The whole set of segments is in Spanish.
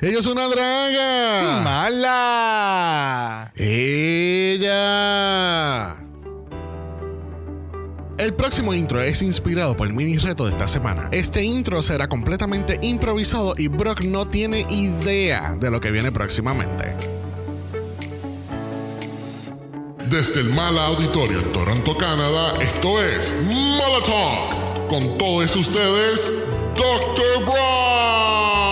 Ella es una draga. ¡Mala! Ella. El próximo intro es inspirado por el mini reto de esta semana. Este intro será completamente improvisado y Brock no tiene idea de lo que viene próximamente. Desde el Mala Auditorio en Toronto, Canadá, esto es Mala Talk. Con todos ustedes, Dr. Brock.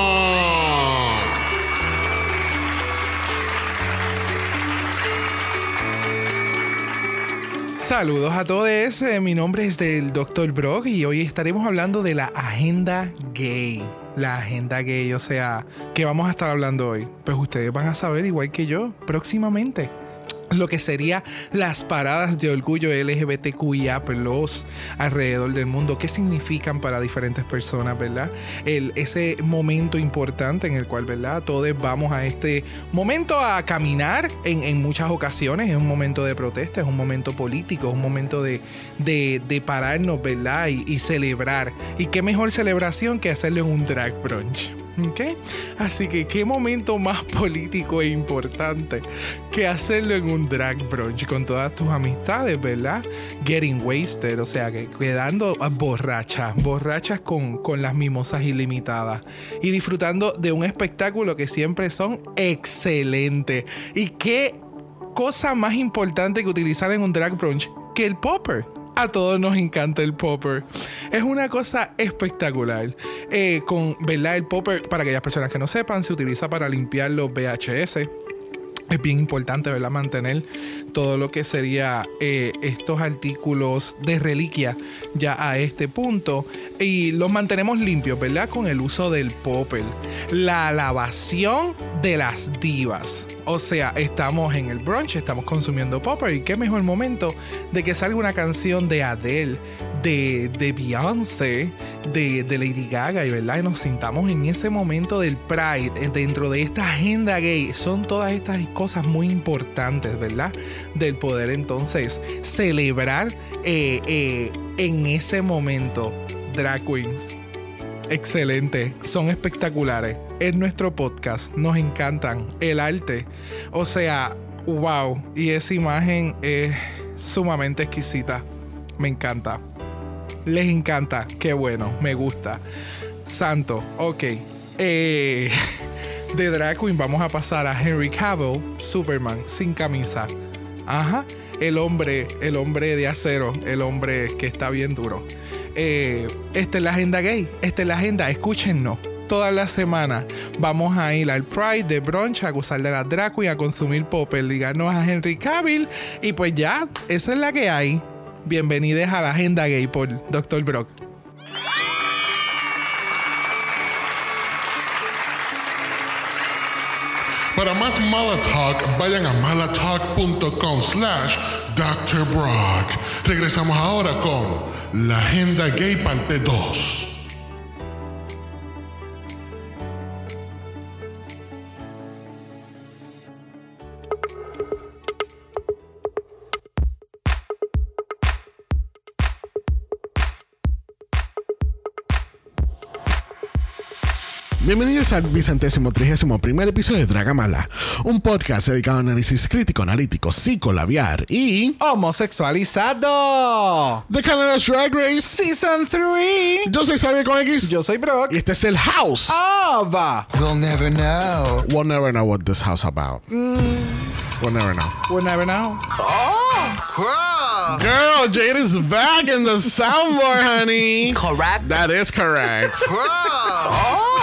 Saludos a todos, eh, mi nombre es del Dr. Brock y hoy estaremos hablando de la agenda gay. La agenda gay, o sea, ¿qué vamos a estar hablando hoy? Pues ustedes van a saber igual que yo próximamente lo que sería las paradas de orgullo LGBTQIA alrededor del mundo, qué significan para diferentes personas, ¿verdad? El, ese momento importante en el cual, ¿verdad? Todos vamos a este momento a caminar en, muchas ocasiones, es un momento de protesta, es un momento político, es un momento de, de, pararnos, ¿verdad? Y, y celebrar. Y qué mejor celebración que hacerlo en un drag brunch. ¿Ok? Así que qué momento más político e importante que hacerlo en un drag brunch con todas tus amistades, ¿verdad? Getting wasted, o sea, que quedando borrachas, borrachas con, con las mimosas ilimitadas y disfrutando de un espectáculo que siempre son excelentes. Y qué cosa más importante que utilizar en un drag brunch que el popper a todos nos encanta el popper. Es una cosa espectacular. Eh, con, ¿verdad? El popper, para aquellas personas que no sepan, se utiliza para limpiar los VHS es bien importante, ¿verdad? Mantener todo lo que sería eh, estos artículos de reliquia ya a este punto. Y los mantenemos limpios, ¿verdad? Con el uso del popper. La lavación de las divas. O sea, estamos en el brunch, estamos consumiendo popper. Y qué mejor momento de que salga una canción de Adele, de, de Beyoncé, de, de, Lady Gaga, verdad, y nos sintamos en ese momento del Pride, eh, dentro de esta agenda gay. Son todas estas cosas muy importantes, ¿verdad? Del poder entonces celebrar eh, eh, en ese momento drag queens. Excelente, son espectaculares. Es nuestro podcast, nos encantan. El arte, o sea, wow. Y esa imagen es sumamente exquisita. Me encanta. Les encanta. Qué bueno, me gusta. Santo, ok. Eh, de Drag Queen vamos a pasar a Henry Cavill, Superman, sin camisa. Ajá. El hombre, el hombre de acero, el hombre que está bien duro. Eh, esta es la agenda gay. Esta es la agenda, escúchennos. Toda la semana vamos a ir al Pride de brunch a gozar de la drag queen, a consumir popper, ligarnos a Henry Cavill. Y pues ya, esa es la que hay. Bienvenidos a la agenda gay por Dr. Brock. Para más Mala Talk, vayan a malatalk.com slash Dr. Brock. Regresamos ahora con la Agenda Gay Parte 2. Bienvenidos al vicentésimo trigésimo primer episodio de Dragamala, un podcast dedicado a análisis crítico, analítico, psicolabiar y homosexualizado de Canada's Drag Race Season 3. Yo soy Xavier con X. Yo soy Brock. Y este es el House of. We'll never know. We'll never know what this house about. Mm. We'll never know. We'll never know. Oh, Girl, Jade is back in the soundboard, honey. Correct. That is correct. Oh.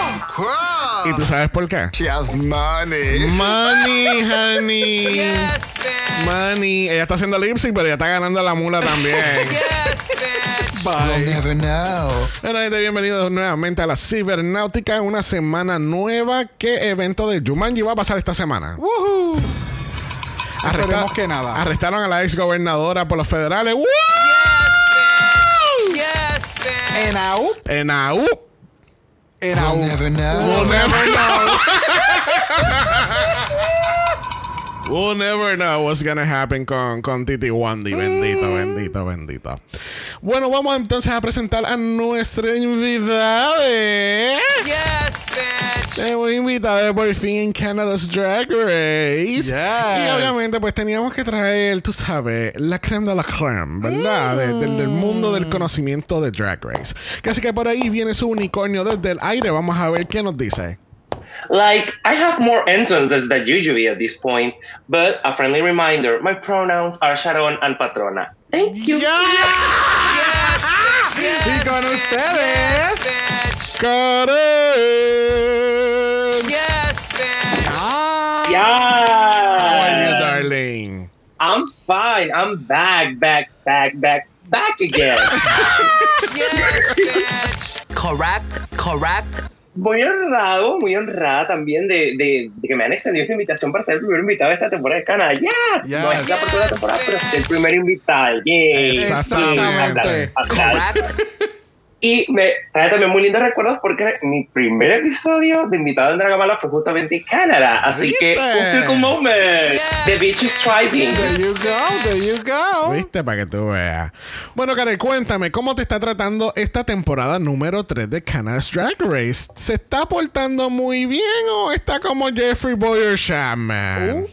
¿Y tú sabes por qué? She has money. Money, honey. Yes, bitch. Money. Ella está haciendo lip sync, pero ella está ganando la mula también. Yes, bitch. Bye. We'll never know. Bueno, gente, bienvenidos nuevamente a la Cibernáutica, una semana nueva. ¿Qué evento de Jumanji va a pasar esta semana? Woohoo. Arresta- Esperemos que nada. Arrestaron a la ex gobernadora por los federales. ¡Woo! Yes, bitch. En AU. En AU. En We'll AU. never know. We'll never know. We'll never know what's gonna happen con, con Titi Wandy. Bendito, bendito, bendito. Bueno, vamos entonces a presentar a nuestra invitada. Yes, bitch. Tenemos invitada por fin en Canada's Drag Race. Yes. Y obviamente, pues teníamos que traer, tú sabes, la creme de la creme, ¿verdad? De- del, del mundo del conocimiento de Drag Race. Así que por ahí viene su unicornio desde el aire. Vamos a ver qué nos dice. Like, I have more entrances than usually at this point, but a friendly reminder my pronouns are Sharon and Patrona. Thank you. Yes, Y con ustedes. bitch. Karen! Yes, bitch. Ah. How are you, Yeah. darling? I'm fine. I'm back, back, back, back, back again. Yes, bitch. Correct, correct. Muy honrado, muy honrada también de, de, de que me han extendido esta invitación para ser el primer invitado de esta temporada de Canadá. ¡Yes! No es la primera temporada, pero es el primer invitado. ¡Yay! Exactamente. Y me trae también muy lindos recuerdos porque mi primer episodio de invitado en Dragamala fue justamente en Canadá. Así que, un circle moment. The beach is thriving. There you go, there you go. ¿Viste? Para que tú veas. Bueno, Karen, cuéntame, ¿cómo te está tratando esta temporada número 3 de Canada's Drag Race? ¿Se está portando muy bien o está como Jeffrey Boyer Shaman?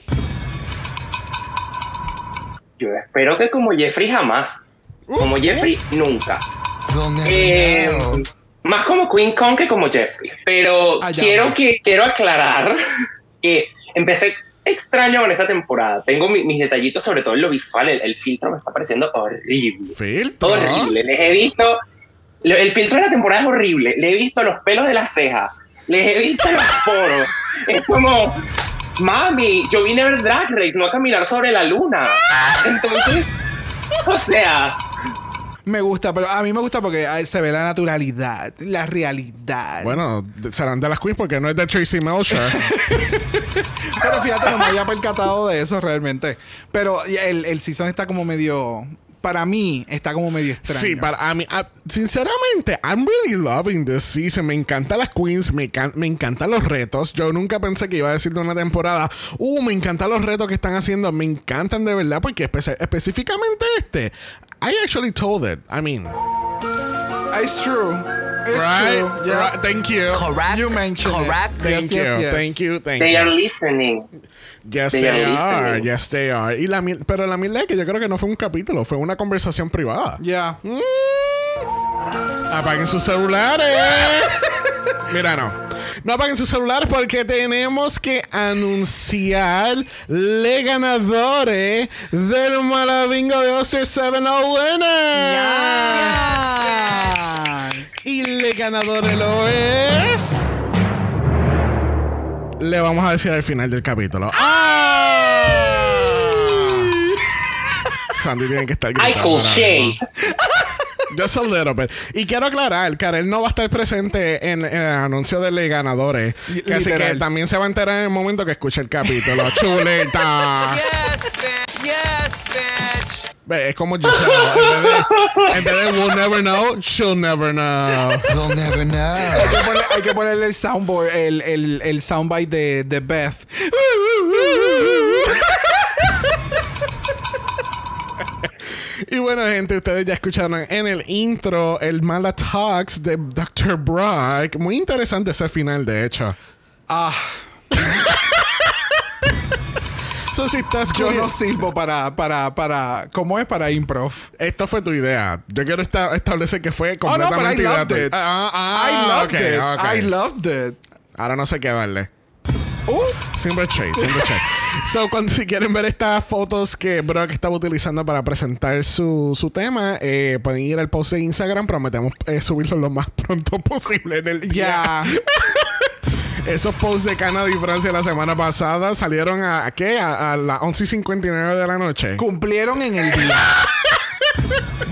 Yo espero que como Jeffrey jamás. Como Jeffrey nunca. Eh, más como Queen Kong que como Jeffrey. Pero Allá quiero, que, quiero aclarar que empecé extraño con esta temporada. Tengo mi- mis detallitos, sobre todo en lo visual. El, el filtro me está pareciendo horrible. ¿Filtro? Horrible. Les he visto. lo- El filtro de la temporada es horrible. Le he visto los pelos de las cejas. Les he visto los poros. Es como. Mami, yo vine a ver Drag Race, no a caminar sobre la luna. Entonces. O sea. Me gusta, pero a mí me gusta porque se ve la naturalidad, la realidad. Bueno, serán de las queens porque no es de Tracy Melcher. Pero fíjate, no me había percatado de eso realmente. Pero el, el season está como medio. Para mí, está como medio extraño. Sí, para a mí, sinceramente, I'm really loving this season. Me encantan las queens, me, can- me encantan los retos. Yo nunca pensé que iba a decir de una temporada, uh, me encantan los retos que están haciendo. Me encantan de verdad porque espe- específicamente este, I actually told it. I mean, It's true. It's right? true. Yeah. Right, Thank you. Correct. You mentioned it. correct. Thank Yes, you. yes, yes. Thank you. Thank They you. are listening. Yes, They they, are listening. Yes, they are. Y la, pero la es que yo creo que no fue un capítulo, fue una conversación privada. Yeah. Apaguen sus celulares. Mira, no. No apaguen sus celulares porque tenemos que anunciar le ganadores del Malabingo de Oster 7 Winner. Y le ganadores lo es. Le vamos a decir al final del capítulo. Sandy tiene que estar gritando. Just a little bit. Y quiero aclarar, Karel no va a estar presente en, en el anuncio de los ganadores. Que así que también se va a enterar en el momento que escuche el capítulo. Chuleta. Yes, bitch. Yes, bitch. Ve, Es como Giselle. En vez, de, en vez de we'll never know, she'll never know. They'll never know. Hay que, poner- hay que ponerle el soundboard, el, el, el soundbite de, de Beth. Y bueno, gente, ustedes ya escucharon en el intro el Mala Talks de Dr. Brock. Muy interesante ese final, de hecho. Ah, So, si estás yo no sirvo para, para, para, ¿cómo es? Para improv. Esto fue tu idea. Yo quiero esta- establecer que fue Oh, no, I completamente loved gratuito. it. Ah, ah, I loved ok, it. ok. I loved it. Ahora no sé qué darle. Uh, Siempre shade, siempre shade. So, cuando si quieren ver estas fotos que Brock estaba utilizando para presentar su, su tema, eh, pueden ir al post de Instagram. Prometemos eh, subirlo lo más pronto posible en el día. ya. Esos posts de Canadá y Francia la semana pasada salieron a, ¿a qué? A, a las 11 y 59 de la noche. Cumplieron en el día.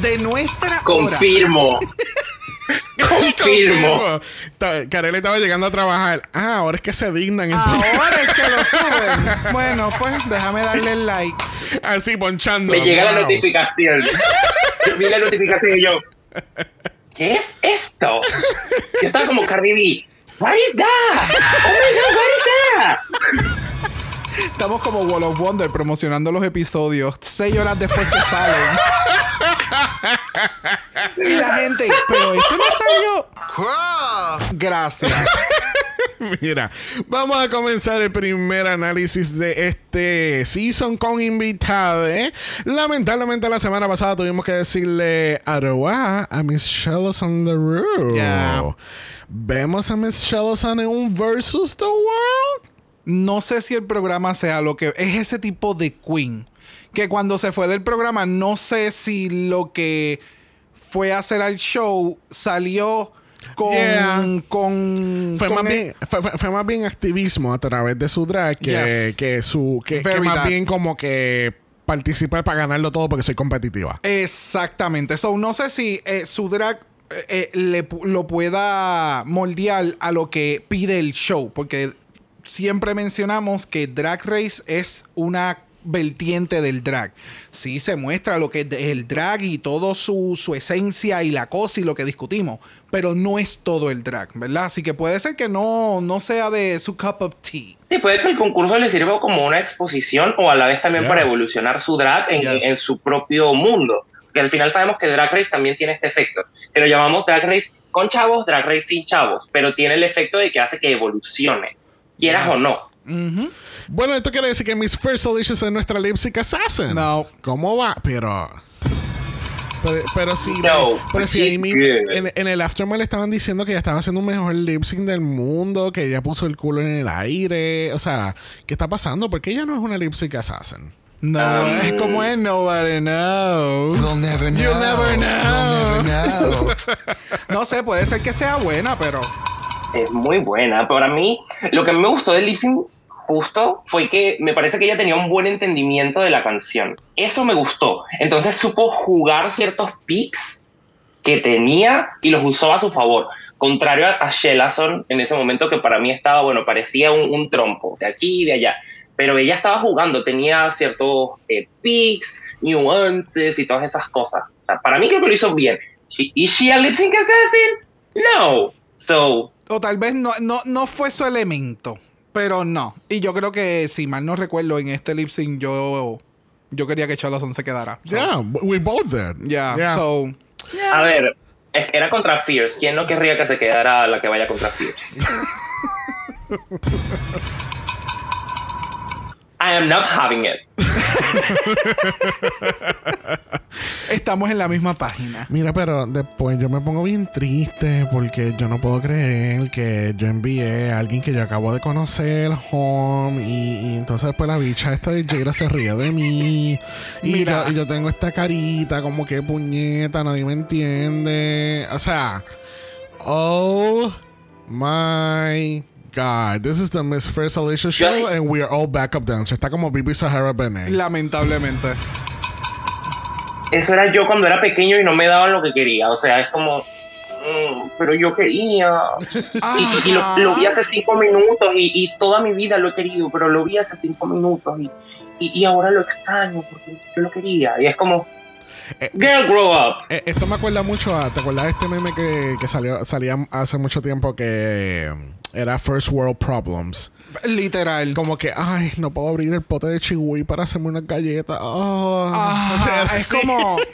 De nuestra hora. Confirmo. Karel estaba llegando a trabajar. Ah, ahora es que se dignan. Ahora es que lo suben. Bueno, pues déjame darle el like. Así ponchando. Me llega la notificación. Vi la notificación y yo. ¿Qué es esto? Yo estaba como Cardi B. What is that? Oh my god, what is that? Estamos como Wall of Wonder promocionando los episodios seis horas después que salen. y la gente, pero esto no salió. Gracias. Mira, vamos a comenzar el primer análisis de este season con invitada. Lamentablemente la semana pasada tuvimos que decirle Aroa a Miss Shellerson LaRue. Ya. Vemos a Miss Shellerson en un versus the world. No sé si el programa sea lo que es ese tipo de queen. Que cuando se fue del programa, no sé si lo que fue a hacer al show salió con. Yeah. con, Fue con más, el- bien, fue, más bien activismo a través de su drag que, Yes. que su que, más bien como que participar para ganarlo todo porque soy competitiva. Exactamente. So, no sé si eh, su drag eh, eh, le lo pueda moldear a lo que pide el show. Porque siempre mencionamos que Drag Race es una vertiente del drag. Sí se muestra lo que es el drag y todo su, su esencia y la cosa y lo que discutimos. Pero no es todo el drag, ¿verdad? Así que puede ser que no, no sea de su cup of tea. Sí, puede que el concurso le sirva como una exposición o a la vez también Yeah. para evolucionar su drag en, Yes. en su propio mundo. Que al final sabemos que Drag Race también tiene este efecto. Que lo llamamos Drag Race con chavos, Drag Race sin chavos, pero tiene el efecto de que hace que evolucione, quieras Yes. o no. Ujú. Bueno, esto quiere decir que Miss First Delicious es nuestra lipstick assassin. No. ¿Cómo va? Pero. Pero, pero si, No, pero si ahí mismo- en, en el aftermath le estaban diciendo que ella estaba haciendo un mejor lip sync del mundo, que ella puso el culo en el aire. O sea, ¿qué está pasando? Porque ella no es una lip sync assassin. No, Um, es como es nobody knows. We'll never know. You never know. We'll never know. No sé, puede ser que sea buena, pero. Es muy buena. Para mí, lo que me gustó del lip sync justo fue que me parece que ella tenía un buen entendimiento de la canción. Eso me gustó. Entonces supo jugar ciertos picks que tenía y los usó a su favor. Contrario a, Shellason en ese momento que para mí estaba, bueno, parecía un, trompo de aquí y de allá. Pero ella estaba jugando, tenía ciertos eh, picks, nuances y todas esas cosas. O para mí creo que lo hizo bien. ¿Is she a lip sync assassin? No. So, O tal vez no, no, no fue su elemento. Pero no. Y yo creo que, si mal no recuerdo, en este lip sync yo. Yo quería que Charleston se quedara. So, Yeah, we both did. Yeah. Yeah. So. A ver, era contra Fierce. ¿Quién no querría que se quedara la que vaya contra Fierce? I am not having it. Estamos en la misma página. Mira, pero después yo me pongo bien triste porque yo no puedo creer que yo envié a alguien que yo acabo de conocer home y, y entonces después la bicha esta de Jada se ríe de mí y Mira. yo, y yo tengo esta carita como que puñeta, nadie me entiende. O sea, oh my God, this is the Miss First Alicia show and we are all backup dancers. Está como Bibi Sahara Benet. Lamentablemente. Eso era yo cuando era pequeño y no me daban lo que quería. O sea, es como, mm, pero yo quería. Y, y- y lo, lo vi hace cinco minutos y, y toda mi vida lo he querido, pero lo vi hace cinco minutos y, y, y ahora lo extraño porque yo lo quería. Y es como, Eh, girl, grow up. Eh, esto me acuerda mucho a. ¿Te acuerdas de este meme que, que salió, salía hace mucho tiempo que um, era First World Problems? Literal. Como que, ay, no puedo abrir el pote de chihui para hacerme unas galletas. Oh. Ajá, O sea, era es como.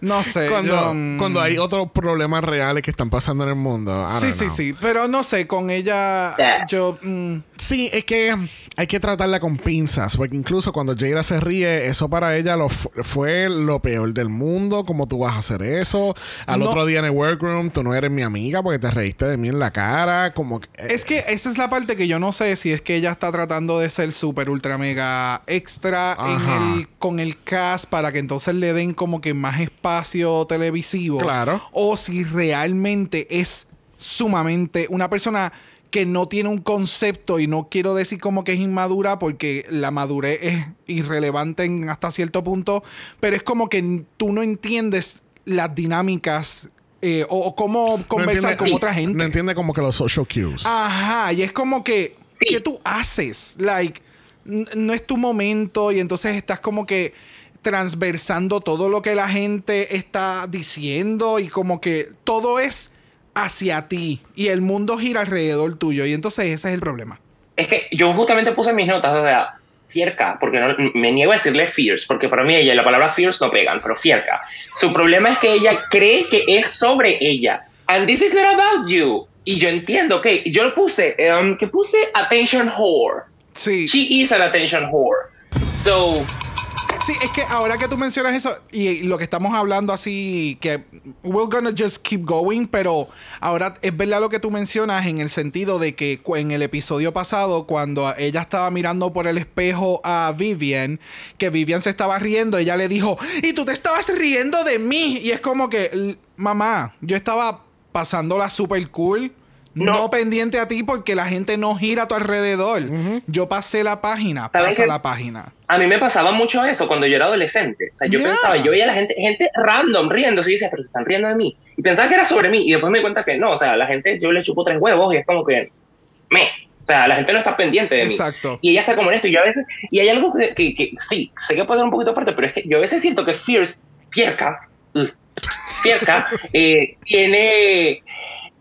No sé. Cuando, yo, mm, cuando hay otros problemas reales que están pasando en el mundo. I Sí, sí, know. sí. Pero no sé, con ella. Yeah. Yo. mm, Sí, es que hay que tratarla con pinzas, porque incluso cuando Jada se ríe, eso para ella lo fu- fue lo peor del mundo, como tú vas a hacer eso. Al No. otro día en el workroom, tú no eres mi amiga porque te reíste de mí en la cara, como que... eh, Es que esa es la parte que yo no sé si es que ella está tratando de ser súper ultra mega extra en el, con el cast para que entonces le den como que más espacio televisivo. Claro. O si realmente es sumamente una persona que no tiene un concepto y no quiero decir como que es inmadura porque la madurez es irrelevante en hasta cierto punto, pero es como que tú no entiendes las dinámicas eh, o, o cómo no conversar entiende- con otra gente. No entiende como que los social cues. Ajá, y es como que, Sí. ¿qué tú haces? Like, no es tu momento y entonces estás como que transversando todo lo que la gente está diciendo y como que todo es hacia ti y el mundo gira alrededor tuyo y entonces ese es el problema. es que yo justamente puse mis notas, o sea, Fierca, porque no, me niego a decirle fierce, porque para mí ella y la palabra fierce no pegan, pero Fierca. Su problema es que ella cree que es sobre ella. And this is not about you. Y yo entiendo que yo lo puse, um, que puse attention whore. Sí. She is an attention whore. So, Sí, es que ahora que tú mencionas eso y lo que estamos hablando así, que we're gonna just keep going, pero ahora es verdad lo que tú mencionas en el sentido de que en el episodio pasado, cuando ella estaba mirando por el espejo a Vivian, que Vivian se estaba riendo, ella le dijo, y tú te estabas riendo de mí. Y es como que, "L- mamá, yo estaba pasándola super cool. No. No. pendiente a ti porque la gente no gira a tu alrededor. Yo pasé la página, ¿Sabes pasa la página. a mí me pasaba mucho eso cuando yo era adolescente. O sea, yo Yeah. pensaba, yo veía a la gente, gente random riendo, y decía, pero se están riendo de mí. Y pensaba que era sobre mí. Y después me di cuenta que no, o sea, la gente, yo le chupo tres huevos y es como que, me. O sea, la gente no está pendiente de mí. Exacto. Y ella está como en esto. Y yo a veces, y hay algo que, que, que sí, sé que puede ser un poquito fuerte, pero es que yo a veces siento que Fierce, Fierca, ugh, Fierca, eh, tiene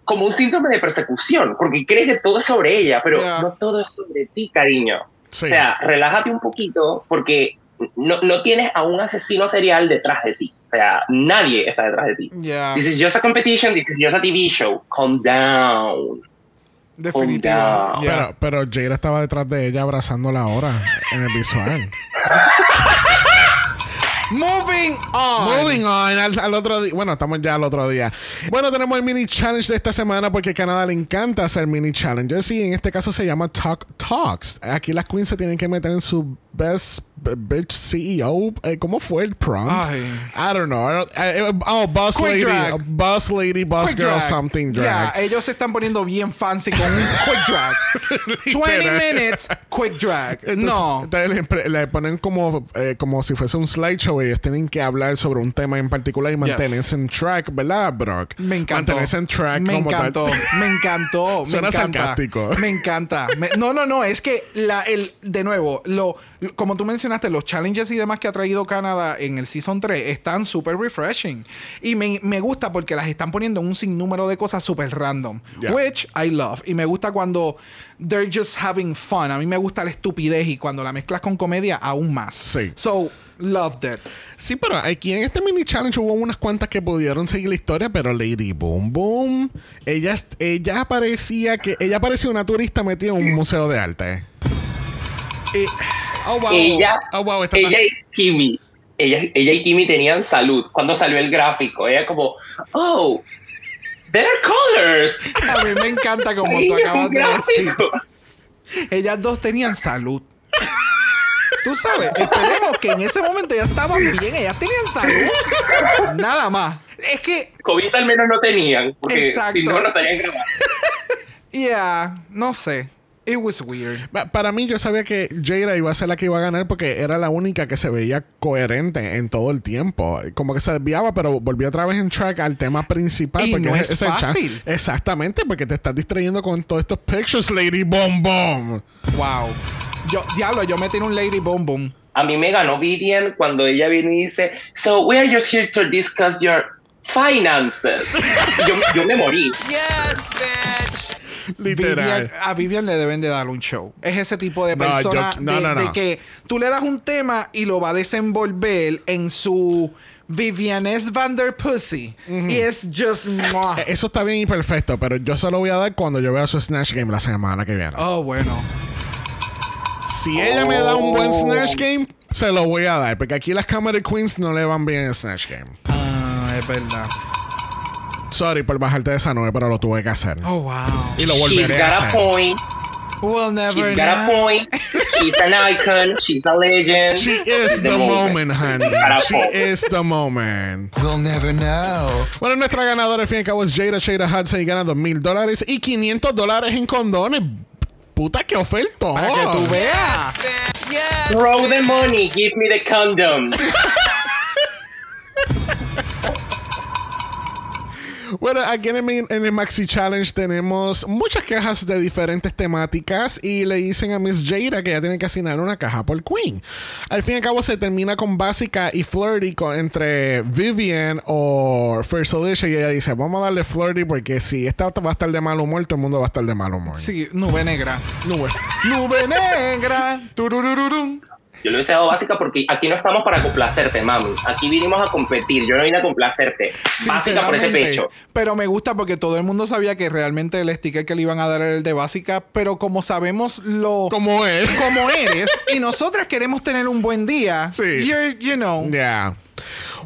como un síndrome de persecución, porque cree que todo es sobre ella, pero Yeah. no todo es sobre ti, cariño. Sí. O sea, relájate un poquito porque no, no tienes a un asesino serial detrás de ti. O sea, nadie está detrás de ti. Ya, This is just a competition, this is just a TV show. Calm down. definitivamente. Ya. Pero, pero Jada estaba detrás de ella abrazándola ahora en el visual. Moving on. Moving on al, al otro día. Bueno, estamos ya al otro día. Bueno, tenemos el mini challenge de esta semana porque a Canadá le encanta hacer mini challenges y en este caso se llama Talk Talks. Aquí las queens se tienen que meter en su best bitch CEO. Eh, ¿Cómo fue el prompt? Ay. I don't know. I don't- eh, oh, boss Quick lady. drag. Boss lady, boss Quick girl, drag. something drag. Ya, ellos se están poniendo bien fancy con un quick drag. 20 minutes, quick drag. Entonces, no. entonces le, le ponen como, eh, como si fuese un slideshow. Ellos tienen que hablar sobre un tema en particular y mantenerse en track, ¿verdad, Brock? Me encantó. Mantenerse en track. Me como tal. encantó. Me encantó. Me Suena encanta. sarcástico. Me encanta. Me- no, no, no. Es que la, el, de nuevo, lo, lo- como tú mencionaste, los challenges y demás que ha traído Canadá en el Season 3 están súper refreshing. Y me, me gusta porque las están poniendo en un sinnúmero de cosas súper random. Yeah. Which I love. Y me gusta cuando they're just having fun. A mí me gusta la estupidez y cuando la mezclas con comedia, aún más. Sí. So, loved it. Sí, pero aquí en este mini challenge hubo unas cuantas que pudieron seguir la historia, pero Lady Boom Boom, ella, ella parecía que ella parecía una turista metida en un museo de arte. Eh, Oh, wow. Ella, Oh, wow, esta ella y Timmy, ella, ella y Timmy tenían salud cuando salió el gráfico. Ella como, oh, there are colors. a mí me encanta como tú acabas de decir. gráfico. Ellas dos tenían salud. Tú sabes, esperemos que en ese momento ellas estaban bien, ellas tenían salud. Nada más. Es que, COVID al menos no tenían, porque Exacto. si no, no estarían grabando. yeah, no sé. It was weird. Pa- Para mí, yo sabía que Jada iba a ser la que iba a ganar porque era la única que se veía coherente en todo el tiempo. Como que se desviaba, pero volvía otra vez en track al tema principal. Y porque no es chan- fácil. Exactamente, porque te estás distrayendo con todos estos pictures, Lady Bomb Bomb. Wow. Yo, diablo, yo me tiré un Lady Boom Boom. A mí me ganó Vivian cuando ella viene y dice, so we are just here to discuss your finances. yo, yo me morí. Yes, bitch. Literal. Vivian- a Vivian le deben de dar un show. Es ese tipo de No, persona yo- no, de, no, no. de que tú le das un tema y lo va a desenvolver en su Vivianes Vanderpussy. Y es just... Eso está bien y perfecto, pero yo se lo voy a dar cuando yo vea su Snatch Game la semana que viene. Oh, bueno. Si ella me da un buen Oh. Snatch Game, se lo voy a dar, porque aquí las Comedy Queens no le van bien en Snatch Game. Ah, es verdad. Sorry por bajarte de esa nube, pero lo tuve que hacer. Oh, wow. Y lo She's volveré got a point. We'll She's never got a know. point. She's an icon. She's a legend. She is the moment, honey. She is the moment. We'll never know. Bueno, nuestra ganadora al fin y al cabo es Jada Shada Hudson y gana dos mil dólares y 500 dólares en condones. Puta, qué oferta. Para que tú veas. Bitch. Yes. Throw the money. Give me the condom. Bueno, aquí en el, main- en el Maxi Challenge tenemos muchas cajas de diferentes temáticas y le dicen a Miss Jada que ya tiene que asignar una caja por Queen. Al fin y al cabo se termina con básica y flirty con- entre Vivian o First Alicia y ella dice, vamos a darle flirty porque si esta va a estar de mal humor, todo el mundo va a estar de mal humor. Sí, nube negra. Nube. Nube negra. Yo lo hubiese dado básica porque aquí no estamos para complacerte, mami. Aquí vinimos a competir. Yo no vine a complacerte. Básica por ese pecho. Pero me gusta porque todo el mundo sabía que realmente el sticker que le iban a dar era el de básica, pero como sabemos lo Como es. como eres y nosotras queremos tener un buen día, Sí. you're- you know. Ya.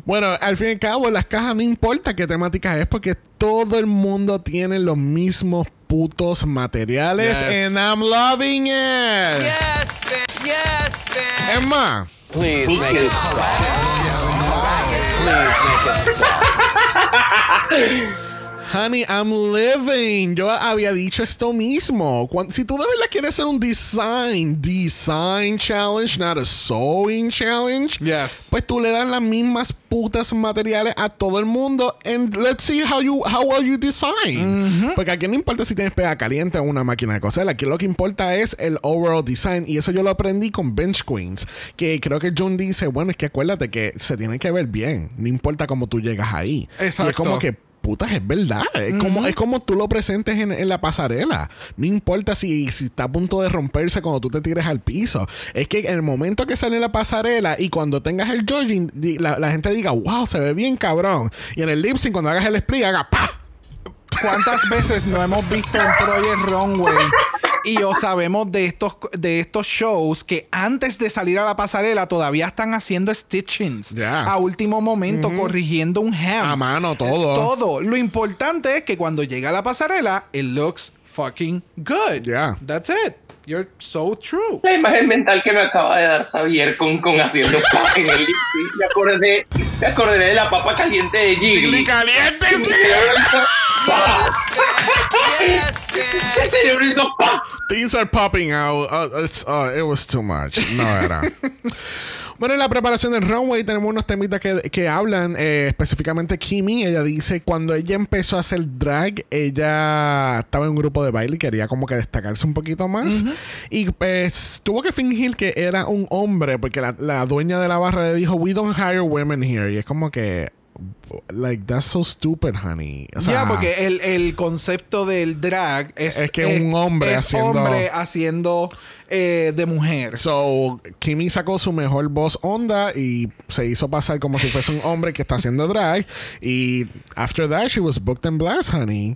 Bueno, al fin y al cabo, las cajas no importa qué temática es porque todo el mundo tiene los mismos putos materiales. Yes. And I'm loving it. Yes. Yes, bitch. Es más, Please Me make too. it Please make it honey, I'm living. Yo había dicho esto mismo. Cuan- si tú de verdad quieres hacer un design, design challenge, not a sewing challenge, Yes. pues tú le das las mismas putas materiales a todo el mundo and let's see how you how well you design. Porque aquí no importa si tienes pega caliente o una máquina de coser, aquí lo que importa es el overall design y eso yo lo aprendí con Bench Queens, que creo que John dice, bueno, es que acuérdate que se tiene que ver bien, no importa cómo tú llegas ahí. Y es Exacto. como que Putas, es verdad. Es, como, es como tú lo presentes en, en la pasarela. No importa si, si está a punto de romperse cuando tú te tires al piso. Es que en el momento que sale la pasarela y cuando tengas el judging, di- la, la gente diga, wow, se ve bien cabrón. Y en el lip sync, cuando hagas el split, haga ¡pa! ¿Cuántas veces no hemos visto en Project Runway y o sabemos de estos, de estos shows que antes de salir a la pasarela todavía están haciendo stitchings Ya. a último momento, corrigiendo un hem. A mano, todo. Todo. Lo importante es que cuando llega a la pasarela, it looks fucking good. Ya. That's it. You're so true. La imagen mental que me acaba de dar Xavier con, con haciendo papa en el lip sync. Me acordé, me acordé de la papa caliente de Jiggly. caliente! Mi cerebrito, ¡pa! Yes, bitch. Things are popping out. Uh, it's, uh, it was too much. No era. Bueno, en la preparación del runway tenemos unos temitas que, que hablan, eh, específicamente Kimi. Ella dice, cuando ella empezó a hacer drag, ella estaba en un grupo de baile y quería como que destacarse un poquito más. Y pues tuvo que fingir que era un hombre porque la, la dueña de la barra le dijo, we don't hire women here. Y es como que, like, that's so stupid, honey. O sea, porque el, el concepto del drag es, Es que un hombre es haciendo- hombre haciendo eh, de mujer. So, Kimi sacó su mejor voz onda y se hizo pasar como si fuese un hombre que está haciendo drag. Y after that, she was booked and blessed, honey.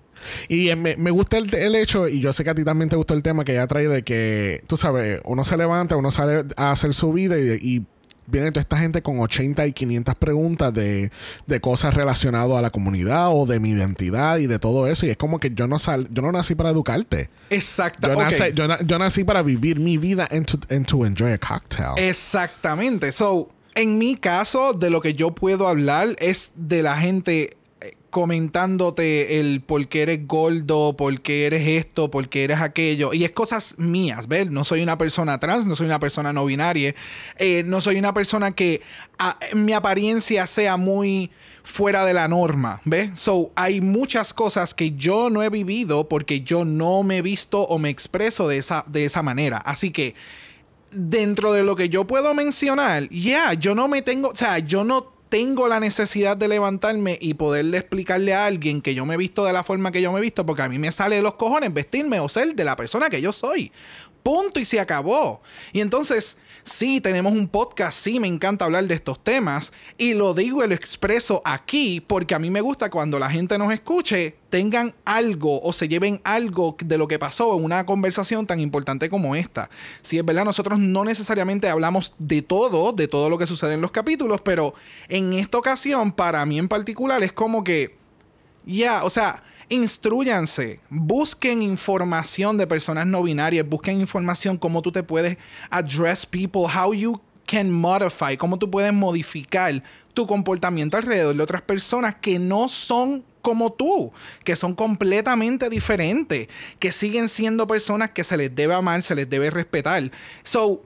Y eh, me, me gusta el, el hecho, y yo sé que a ti también te gustó el tema que ella trae de que, tú sabes, uno se levanta, uno sale a hacer su vida y, y viene toda esta gente con 80 y 500 preguntas de, de cosas relacionadas a la comunidad o de mi identidad y de todo eso. Y es como que yo no, sal, yo no nací para educarte. Exacta- Yo, nací, yo, na- yo nací para vivir mi vida and to, and to enjoy a cocktail. Exactamente. So, en mi caso, de lo que yo puedo hablar es de la gente comentándote el por qué eres gordo, por qué eres esto, por qué eres aquello. Y es cosas mías, ¿ves? No soy una persona trans, no soy una persona no binaria, eh, no soy una persona que ah, mi apariencia sea muy fuera de la norma, ¿ves? So, hay muchas cosas que yo no he vivido porque yo no me he visto o me expreso de esa, de esa manera. Así que dentro de lo que yo puedo mencionar, ya, yo no me tengo, o sea, yo no tengo la necesidad de levantarme y poderle explicarle a alguien que yo me he visto de la forma que yo me he visto, porque a mí me sale de los cojones vestirme o ser de la persona que yo soy. Punto y se acabó. Y entonces, sí, tenemos un podcast, sí, me encanta hablar de estos temas y lo digo y lo expreso aquí porque a mí me gusta cuando la gente nos escuche, tengan algo o se lleven algo de lo que pasó en una conversación tan importante como esta. Si es verdad, nosotros no necesariamente hablamos de todo, de todo lo que sucede en los capítulos, pero en esta ocasión, para mí en particular, es como que ya, o sea, instruyanse, busquen información de personas no binarias, busquen información cómo tú te puedes address people, how you can modify, cómo tú puedes modificar tu comportamiento alrededor de otras personas que no son como tú, que son completamente diferentes, que siguen siendo personas que se les debe amar, se les debe respetar. So,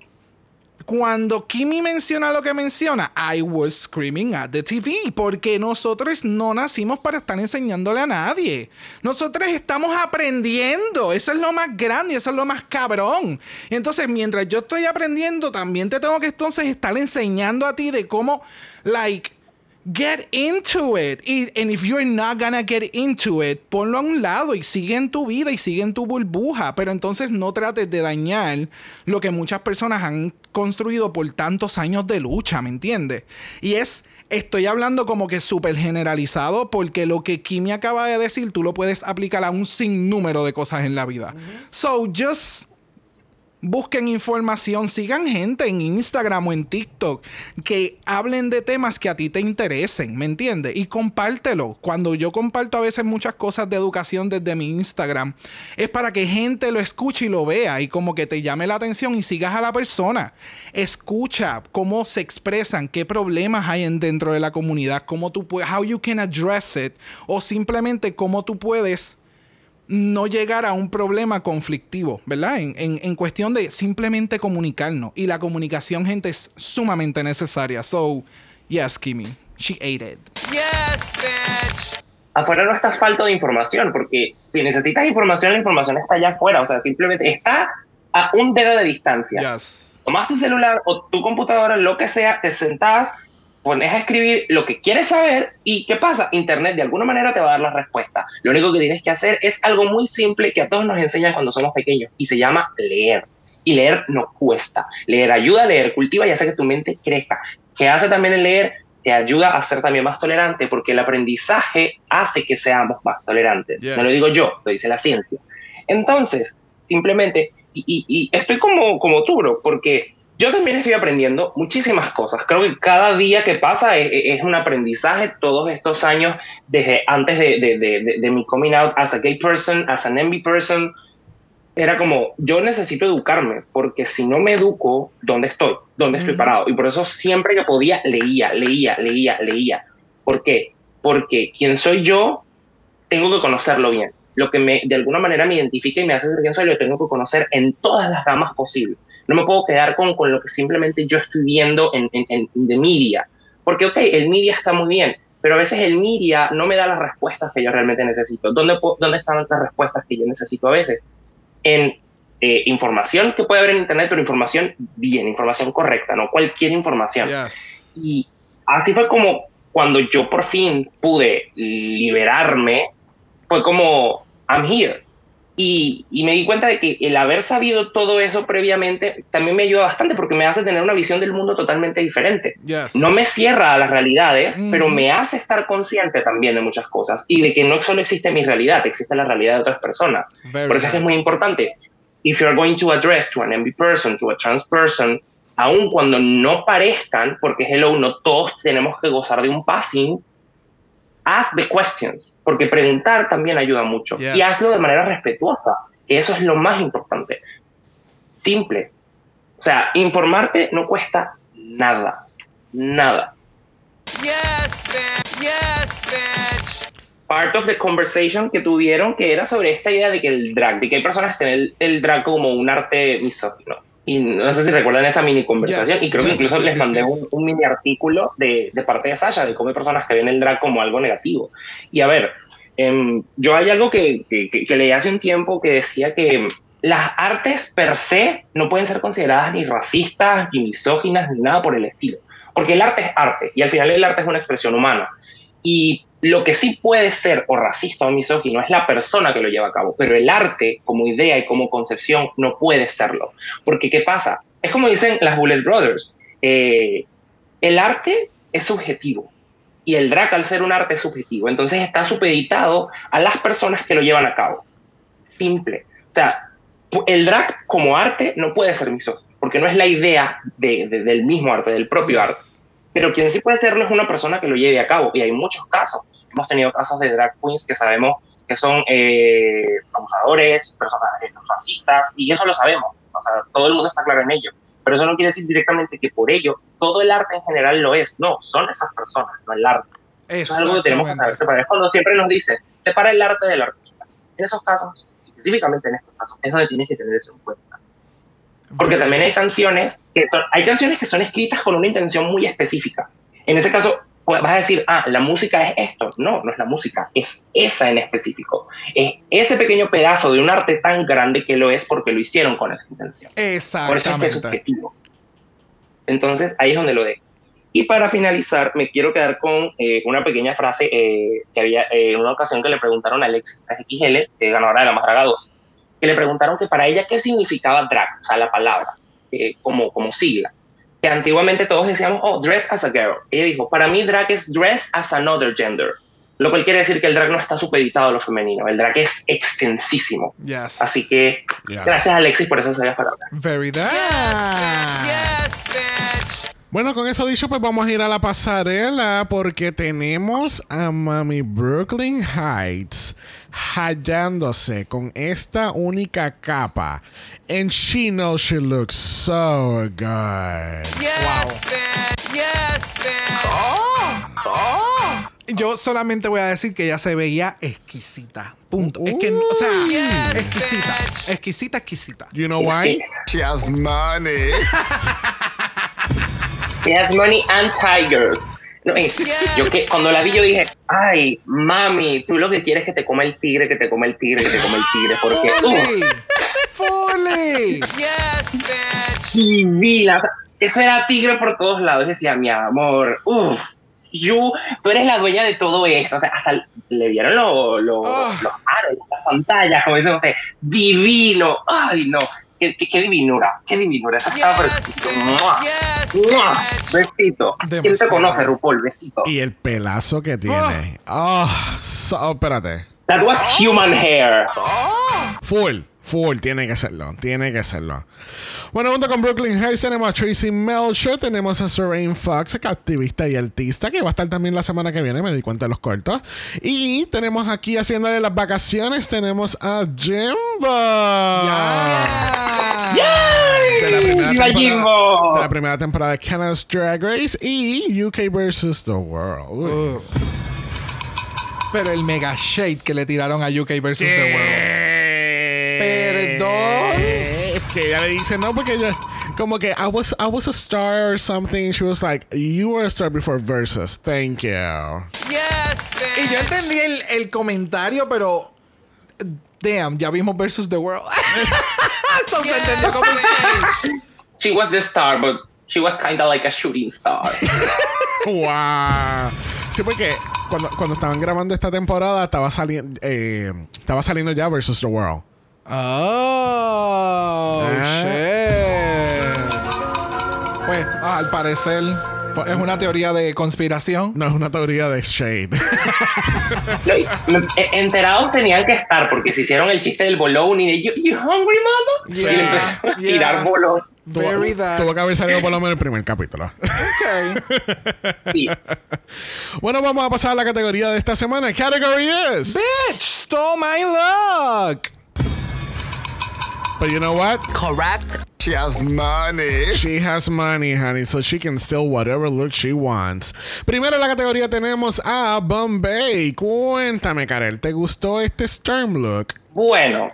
cuando Kimi menciona lo que menciona, I was screaming at the TV, porque nosotros no nacimos para estar enseñándole a nadie. Nosotros estamos aprendiendo, eso es lo más grande, eso es lo más cabrón. Entonces, mientras yo estoy aprendiendo, también te tengo que entonces estar enseñando a ti de cómo, like, Get into it. And if you're not gonna get into it, ponlo a un lado y sigue en tu vida y sigue en tu burbuja. Pero entonces no trates de dañar lo que muchas personas han construido por tantos años de lucha, ¿me entiendes? Y es, estoy hablando como que súper generalizado porque lo que Kimi acaba de decir, tú lo puedes aplicar a un sinnúmero de cosas en la vida. So just busquen información, sigan gente en Instagram o en TikTok que hablen de temas que a ti te interesen, ¿me entiendes? Y compártelo. Cuando yo comparto a veces muchas cosas de educación desde mi Instagram, es para que gente lo escuche y lo vea y como que te llame la atención y sigas a la persona. Escucha cómo se expresan, qué problemas hay en, dentro de la comunidad, cómo tú puedes, how you can address it, o simplemente cómo tú puedes no llegar a un problema conflictivo, ¿verdad? En, en- en cuestión de simplemente comunicarnos. Y la comunicación, gente, es sumamente necesaria. So, yes, Kimi, she ate it. Yes, bitch. afuera no está falta de información, porque si necesitas información, la información está allá afuera, o sea, simplemente está a un dedo de distancia. Yes. Tomas tu celular o tu computadora, lo que sea, te sentás, pones a escribir lo que quieres saber y ¿qué pasa? Internet de alguna manera te va a dar la respuesta. Lo único que tienes que hacer es algo muy simple que a todos nos enseñan cuando somos pequeños y se llama leer. Y leer no cuesta. Leer ayuda, leer cultiva y hace que tu mente crezca. ¿Qué hace también el leer? Te ayuda a ser también más tolerante porque el aprendizaje hace que seamos más tolerantes. Yes. No lo digo yo, lo dice la ciencia. Entonces, simplemente, y, y- y estoy como, como tú, bro, porque yo también estoy aprendiendo muchísimas cosas. Creo que cada día que pasa es, es un aprendizaje. Todos estos años, desde antes de, de, de, de- de mi coming out as a gay person, as an MB person, era como, yo necesito educarme, porque si no me educo, ¿dónde estoy? ¿Dónde estoy parado? Y por eso siempre que podía, leía, leía, leía, leía. ¿Por qué? Porque quien soy yo, tengo que conocerlo bien. Lo que me, de alguna manera me identifica y me hace ser quien soy, lo tengo que conocer en todas las gamas posibles. No me puedo quedar con, con lo que simplemente yo estoy viendo en, en, en the media. Porque, ok, el media está muy bien, pero a veces el media no me da las respuestas que yo realmente necesito. ¿Dónde, dónde están las respuestas que yo necesito a veces? En eh, información que puede haber en Internet, pero información bien, información correcta, no cualquier información. Yes. Y así fue como cuando yo por fin pude liberarme, fue como, I'm here. Y, y me di cuenta de que el haber sabido todo eso previamente también me ayuda bastante porque me hace tener una visión del mundo totalmente diferente. Yes. No me cierra a las realidades, Ujú. pero me hace estar consciente también de muchas cosas y de que no solo existe mi realidad, existe la realidad de otras personas. Very Por eso es que es good. muy importante. If you're going to address to an MB person, to a trans person, aun cuando no parezcan, porque hello, no todos tenemos que gozar de un passing, ask the questions, porque preguntar también ayuda mucho. Yes. Y hazlo de manera respetuosa, que eso es lo más importante. Simple. O sea, informarte no cuesta nada. Nada. Yes, bitch. Yes, bitch. part of the conversation que tuvieron que era sobre esta idea de que el drag, de que hay personas que ven el, el drag como un arte misógino. Y no sé si recuerdan esa mini conversación, Yes, y creo que yes, incluso yes, les mandé. Un, un mini artículo de, de parte de Sasha, de cómo hay personas que ven el drag como algo negativo. Y a ver, em, yo hay algo que, que, que- que leí hace un tiempo que decía que las artes per se no pueden ser consideradas ni racistas, ni misóginas, ni nada por el estilo. Porque el arte es arte, y al final el arte es una expresión humana. Y lo que sí puede ser o racista o misógino es la persona que lo lleva a cabo, pero el arte como idea y como concepción no puede serlo. Porque ¿qué pasa? Es como dicen las Bullet Brothers, eh, el arte es subjetivo y el drag al ser un arte es subjetivo, entonces está supeditado a las personas que lo llevan a cabo. Simple. O sea, el drag como arte no puede ser misógino, porque no es la idea de- de- del mismo arte, del propio Yes. arte. Pero quien sí puede serlo es una persona que lo lleve a cabo. Y hay muchos casos. Hemos tenido casos de drag queens que sabemos que son eh, abusadores, personas eh, racistas, y eso lo sabemos. O sea, todo el mundo está claro en ello. Pero eso no quiere decir directamente que por ello todo el arte en general lo es. No, son esas personas, no el arte. Eso es algo que tenemos que saber separar. Es cuando siempre nos dice, separa el arte del artista. En esos casos, específicamente en estos casos, es donde tienes que tener eso en cuenta. Porque también hay canciones que son, hay canciones que son escritas con una intención muy específica. En ese caso, pues, vas a decir, ah, la música es esto. No, no es la música, es esa en específico. Es ese pequeño pedazo de un arte tan grande que lo es porque lo hicieron con esa intención. Por eso es que es Exactamente. subjetivo. Entonces, ahí es donde lo dejo. Y para finalizar, me quiero quedar con eh, una pequeña frase eh, que había eh, en una ocasión que le preguntaron a Alexis XL, ganadora de la Madraga 2, que le preguntaron que para ella qué significaba drag, o sea, la palabra, eh, como, como sigla. Que antiguamente todos decíamos, oh, dress as a girl. Ella dijo, para mí drag es dress as another gender. Lo cual quiere decir que el drag no está supeditado a lo femenino, el drag es extensísimo. Yes. Así que Yes. gracias Alexis por esas sabias palabras. Very that. Yes, bitch. Bueno, con eso dicho, pues vamos a ir a la pasarela porque tenemos a Mami Brooklyn Heights hallándose con esta única capa. And she knows she looks so good. Yes, bitch. Yes, bitch. Yo solamente voy a decir que ella se veía exquisita. Punto. Es que, o sea, Yes, exquisita. bitch. Exquisita, exquisita. You know why? She has money. She has money and tigers. No, yo que cuando la vi yo dije, ay, mami, tú lo que quieres es que te coma el tigre, que te coma el tigre, que te coma el tigre, porque uh, Fully. Fully. Yes, bitch. sea, eso era tigre por todos lados. Decía, mi amor, uff, you, tú eres la dueña de todo esto. O sea, hasta le vieron lo- lo- Ah. los aros, las pantallas, como dicen ustedes, divino. Ay, no, qué, qué, qué divinura, qué divinura. Esa estaba. ¡Mua! Yes, ¡Mua! bitch. Besito. ¿Quién te conoce, RuPaul? Besito. Y el pelazo que tiene. Ah, so- espérate. That was human hair. Full, full, tiene que serlo, tiene que serlo. Bueno, junto con Brooklyn Heights tenemos a Tracy Melcher, tenemos a Serene Fox, activista y artista, que va a estar también la semana que viene, me di cuenta de los cortos. Y tenemos aquí haciéndole las vacaciones, tenemos a Jimbo. De la primera ¡Viva temporada- Jimbo! De la primera temporada de Canada's Drag Race y UK vs. The World. Uy. Pero el mega shade que le tiraron a UK versus The World. Perdón. Que ella le dice, no, porque ella, como que I was, I was a star or something. She was like, you were a star before Versus. Thank you. Yes, Y yo bitch. entendí el, el comentario, pero. Damn, ya vimos versus The World. So, shade. She was the star, but she was kind of like a shooting star. wow. Sí, porque cuando, cuando estaban grabando esta temporada estaba saliendo, eh, estaba saliendo ya Versus The World. Oh, Ah. shit. Pues, ah, al parecer, es una teoría de conspiración. No es una teoría de Shade. No, eh, enterados tenían que estar porque se hicieron el chiste del bolón y de you, you hungry mother Yeah, y le empezaron a yeah. tirar bolón. Very that. Tuvo que haber salido por lo menos el primer capítulo. Okay. Sí. bueno, vamos a pasar a la categoría de esta semana. Category is. Bitch, stole my luck. But you know what? Correct. She has money. She has money, honey, so she can steal whatever look she wants. Primero en la categoría tenemos a Bombay. Cuéntame, Karel, ¿te gustó este Storm look? Bueno,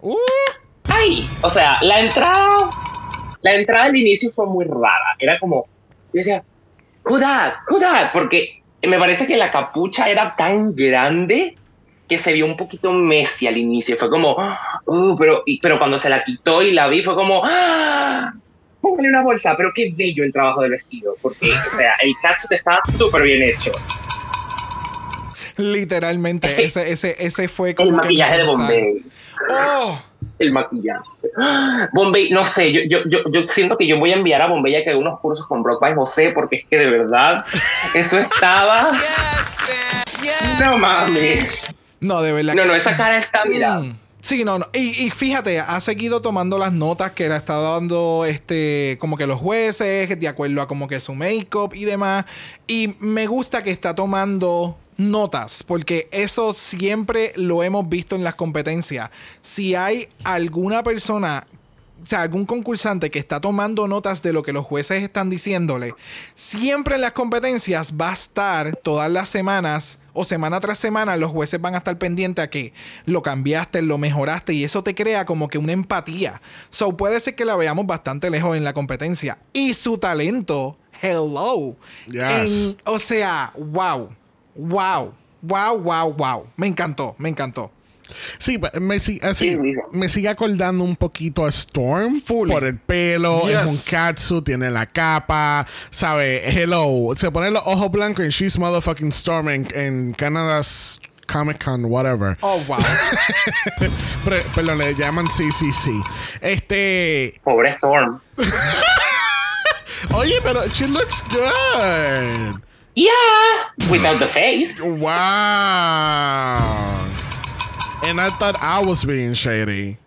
Uh, ay, o sea, la entrada, la entrada al inicio fue muy rara. Era como, yo decía, who that, who that, porque me parece que la capucha era tan grande que se vio un poquito messy al inicio. Fue como, uh, pero, y- pero cuando se la quitó y la vi fue como, ah, póngale una bolsa, pero qué bello el trabajo del vestido, porque, o sea, el catsuit estaba súper bien hecho. Literalmente, ese, ese, ese fue como. El maquillaje de. Bombay. Oh, el maquillaje. Bombay, no sé, yo, yo, yo, yo siento que yo voy a enviar a Bombay a que haga unos cursos con Brock by José porque es que de verdad eso estaba. Yes. Yes. No mami. No, de verdad. No, que- no, esa cara está. Mm. Sí, no, no. Y, y fíjate, ha seguido tomando las notas que le está dando este, como que los jueces, de acuerdo a como que su make-up y demás. Y me gusta que está tomando notas, porque eso siempre lo hemos visto en las competencias. Si hay alguna persona o sea, algún concursante que está tomando notas de lo que los jueces están diciéndole, siempre en las competencias va a estar todas las semanas o semana tras semana los jueces van a estar pendientes a que lo cambiaste, lo mejoraste y eso te crea como que una empatía. So puede ser que la veamos bastante lejos en la competencia. Y su talento, hello. Yes. En- o sea, wow, wow, wow, wow, wow. Me encantó, me encantó. Sí, pero me, así, Sí, me sigue acordando un poquito a Storm Fully. por el pelo, es un catsuit, tiene la capa, sabe, hello, se pone los ojos blancos y she's motherfucking Storm en, en Canada's Comic Con, whatever. Oh, wow. Perdón, le llaman CCC. Este, Pobre Storm. oye, pero she looks good. Yeah, without the face. Wow. And I thought I was being shady.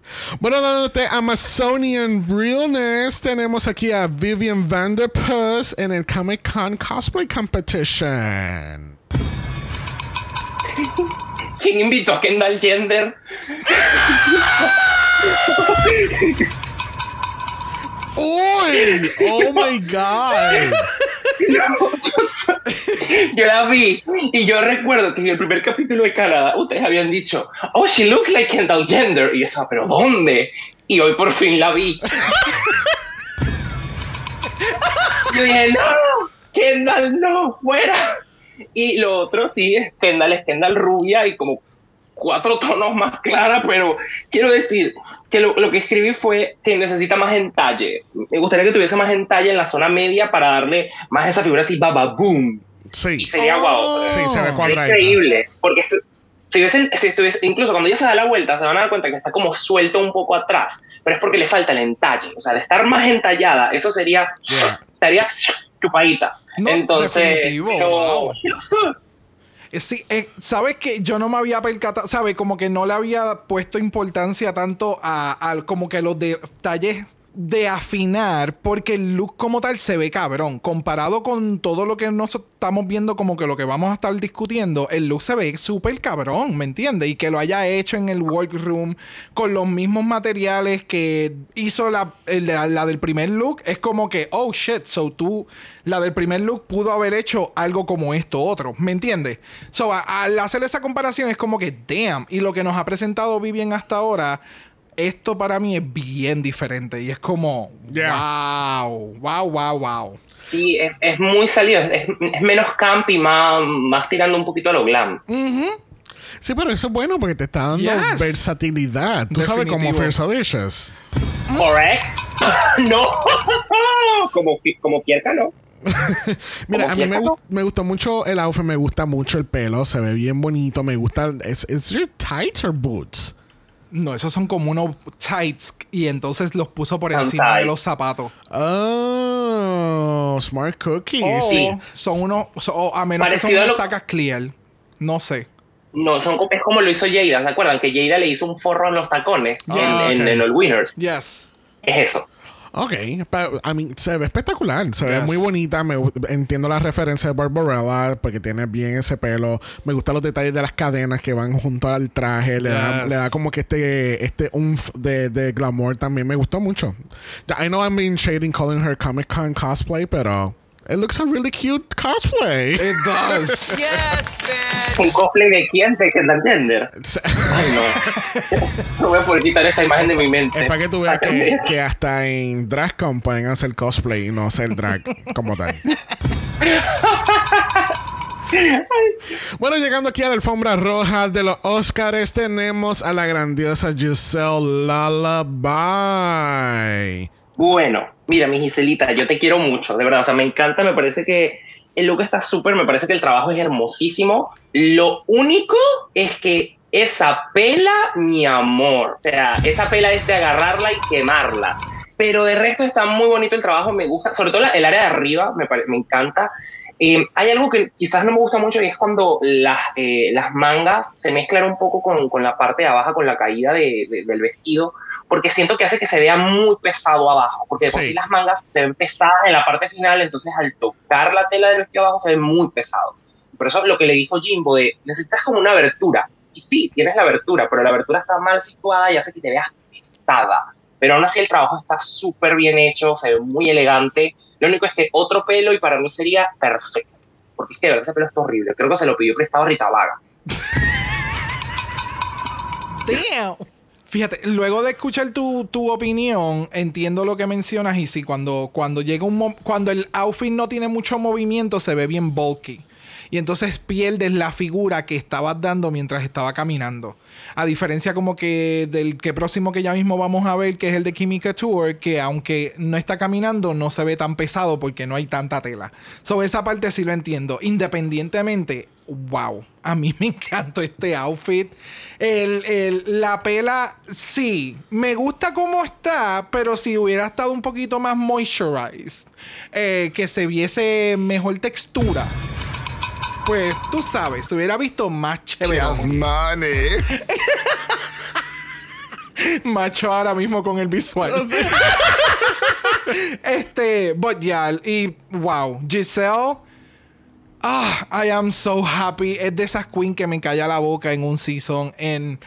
Bueno, dándote Amazonian Realness, tenemos aquí a Vivian Vanderpuss en el Comic Con Cosplay Competition. ¿Quién invitó a Kendall Gender? ¡Uy! ¡Oh my God! Yo la vi y yo recuerdo que en el primer capítulo de Canadá ustedes habían dicho, oh, she looks like Kendall Gender. Y yo estaba, ¿pero dónde? Y hoy por fin la vi. yo dije, no, Kendall, no, fuera. Y lo otro sí es Kendall, es Kendall rubia y como cuatro tonos más clara, pero quiero decir que lo, lo que escribí fue que necesita más entalle. Me gustaría que tuviese más entalle en la zona media para darle más esa figura así, baba boom. Y Sí. sería guau. Sí, se ve Sería cuadradita. increíble. Porque si, hubiesen- si estuviese, incluso cuando ella se da la vuelta, se van a dar cuenta que está como suelto un poco atrás. Pero es porque le falta el entalle. O sea, de estar más entallada, eso sería. Yeah. Estaría chupadita. No, Entonces. definitivo, pero- wow. Sí, eh, sabes que yo no me había percatado, sabes, como que no le había puesto importancia tanto a, a como que los detalles de afinar, porque el look como tal se ve cabrón. Comparado con todo lo que nos estamos viendo, como que lo que vamos a estar discutiendo, el look se ve súper cabrón, ¿me entiendes? Y que lo haya hecho en el workroom con los mismos materiales que hizo la, el- la, la del primer look, es como que, oh shit, so tú, la del primer look pudo haber hecho algo como esto otro, ¿me entiendes? So, a- al hacer esa comparación es como que, damn, y lo que nos ha presentado Vivian hasta ahora, esto para mí es bien diferente y es como, Yeah. wow, wow, wow, wow. Sí, es, es muy salido. Es, es menos camp y más, más tirando un poquito a lo glam. Sí, pero eso es bueno porque te está dando Yes. versatilidad. Tú sabes como Definitivo. Fierce Delicious. Correct. no. como, como fierca, no. Mira, Como a mí me, me gusta mucho el outfit, me gusta mucho el pelo, se ve bien bonito, me gusta. ¿Es es your tights or boots? No, esos son como unos tights y entonces los puso por Son encima de los zapatos. Oh, smart cookie. O Sí. son unos, so- o a menos que Parecido son a unas tacas clear. No sé. No, son, como- es como lo hizo Jada, ¿se acuerdan? Que Jada le hizo un forro en los tacones en, en- ok. en el Winners. Yes. Es eso. Ok, pero, I mean, se ve espectacular, se ve muy bonita. Me, entiendo la referencia de Barbarella porque tiene bien ese pelo. Me gustan los detalles de las cadenas que van junto al traje. Le, da, Yes. le da como que este, este umf de, de glamour también. Me gustó mucho. I know I'm being shading calling her Comic Con cosplay, pero it looks a really cute cosplay. It does. Yes, man. ¿Un cosplay de quién? De Kendall Gender. Ay, no. No voy a poder quitar esa imagen de mi mente. Es para que tú veas que hasta en DragCon pueden hacer cosplay y no hacer drag como tal. Bueno, llegando aquí a la alfombra roja de los Oscars, tenemos a la grandiosa Giselle Lullaby. Bueno, mira, mi Giselita, yo te quiero mucho, de verdad. O sea, me encanta, me parece que el look está súper, me parece que el trabajo es hermosísimo. Lo único es que esa pela, mi amor. O sea, esa pela es de agarrarla y quemarla. Pero de resto está muy bonito el trabajo, me gusta, sobre todo el área de arriba, me, me encanta. Eh, hay algo que quizás no me gusta mucho y es cuando las, eh, mangas se mezclan un poco con, la parte de abajo, con la caída de- de- del vestido, porque siento que hace que se vea muy pesado abajo, porque de por Sí. sí las mangas se ven pesadas en la parte final, entonces al tocar la tela del vestido abajo se ve muy pesado. Por eso lo que le dijo Jimbo de necesitas como una abertura. Y sí, tienes la abertura, pero la abertura está mal situada y hace que te veas pesada. Pero aún así el trabajo está súper bien hecho, se ve muy elegante. Lo único es que otro pelo y para mí sería perfecto. porque es que de verdad ese pelo está horrible. Creo que se lo pidió prestado a Rita Vaga. Damn. Fíjate, luego de escuchar tu, tu opinión, entiendo lo que mencionas y sí, cuando, cuando llega un cuando el outfit no tiene mucho movimiento, se ve bien bulky. Y entonces pierdes la figura que estabas dando mientras estaba caminando. A diferencia como que del que próximo que ya mismo vamos a ver, que es el de Kimi Couture, que aunque no está caminando, no se ve tan pesado porque no hay tanta tela. Sobre esa parte sí lo entiendo. Independientemente, wow, a mí me encantó este outfit. El, el- la pela, sí, me gusta cómo está, pero si hubiera estado un poquito más moisturized, eh, que se viese mejor textura. Pues tú sabes, se hubiera visto más chévere. Macho ahora mismo con el visual. este, but yeah, y wow, Giselle. Ah, I am so happy. Es de esas queen que me calla la boca en un season. And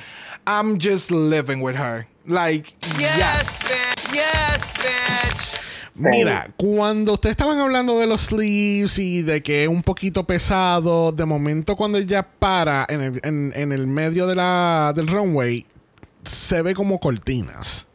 I'm just living with her. Like, Yes, yes. bitch. Yes, bitch. Mira, cuando ustedes estaban hablando de los sleeves y de que es un poquito pesado, de momento cuando ella para en el, en- en el medio de la, del runway, se ve como cortinas.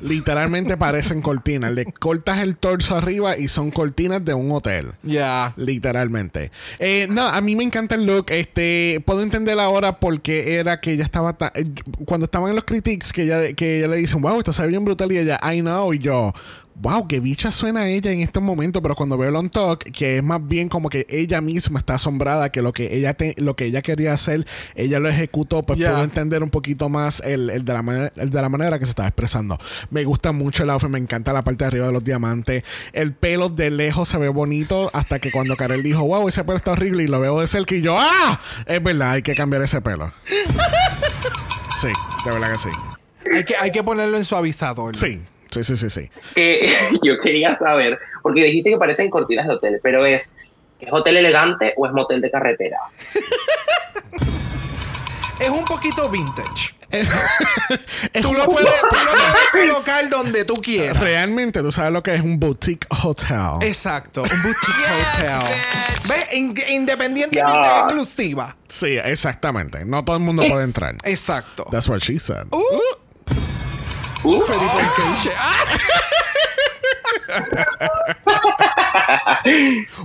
Literalmente parecen cortinas. Le cortas el torso arriba y son cortinas de un hotel. Yeah. Literalmente. Eh, nada, a mí me encanta el look. Este, puedo entender ahora por qué era que ella estaba ta- eh, Cuando estaban en los critiques, que ella, que ella le dicen, wow, esto se ve bien brutal. Y ella, I know. Y yo, wow, qué bicha suena ella en este momento. Pero cuando veo el on talk, que es más bien como que ella misma está asombrada que lo que ella, te- lo que ella quería hacer, ella lo ejecutó. Pues Yeah. puedo entender un poquito más el, el de la manera, el de la manera que se estaba expresando. Me gusta mucho el outfit, me encanta la parte de arriba de los diamantes. El pelo de lejos se ve bonito hasta que cuando Karel dijo, wow, ese pelo está horrible y lo veo de cerca y yo, ¡ah! Es verdad, hay que cambiar ese pelo. Sí, de verdad que sí. Hay que, hay que ponerlo en suavizador. Sí, sí, sí, sí, sí. que yo quería saber, porque dijiste que parecen cortinas de hotel, pero es, ¿es hotel elegante o es motel de carretera? Es un poquito vintage. Tú lo puedes, tú lo puedes colocar donde tú quieras. Realmente, tú sabes lo que es un boutique hotel. Exacto, un boutique hotel. ¿Ves? In- independientemente exclusiva. Sí, exactamente. No todo el mundo puede entrar. Exacto. That's what she said. Uh, Uh, pero ¿y por qué? Ah,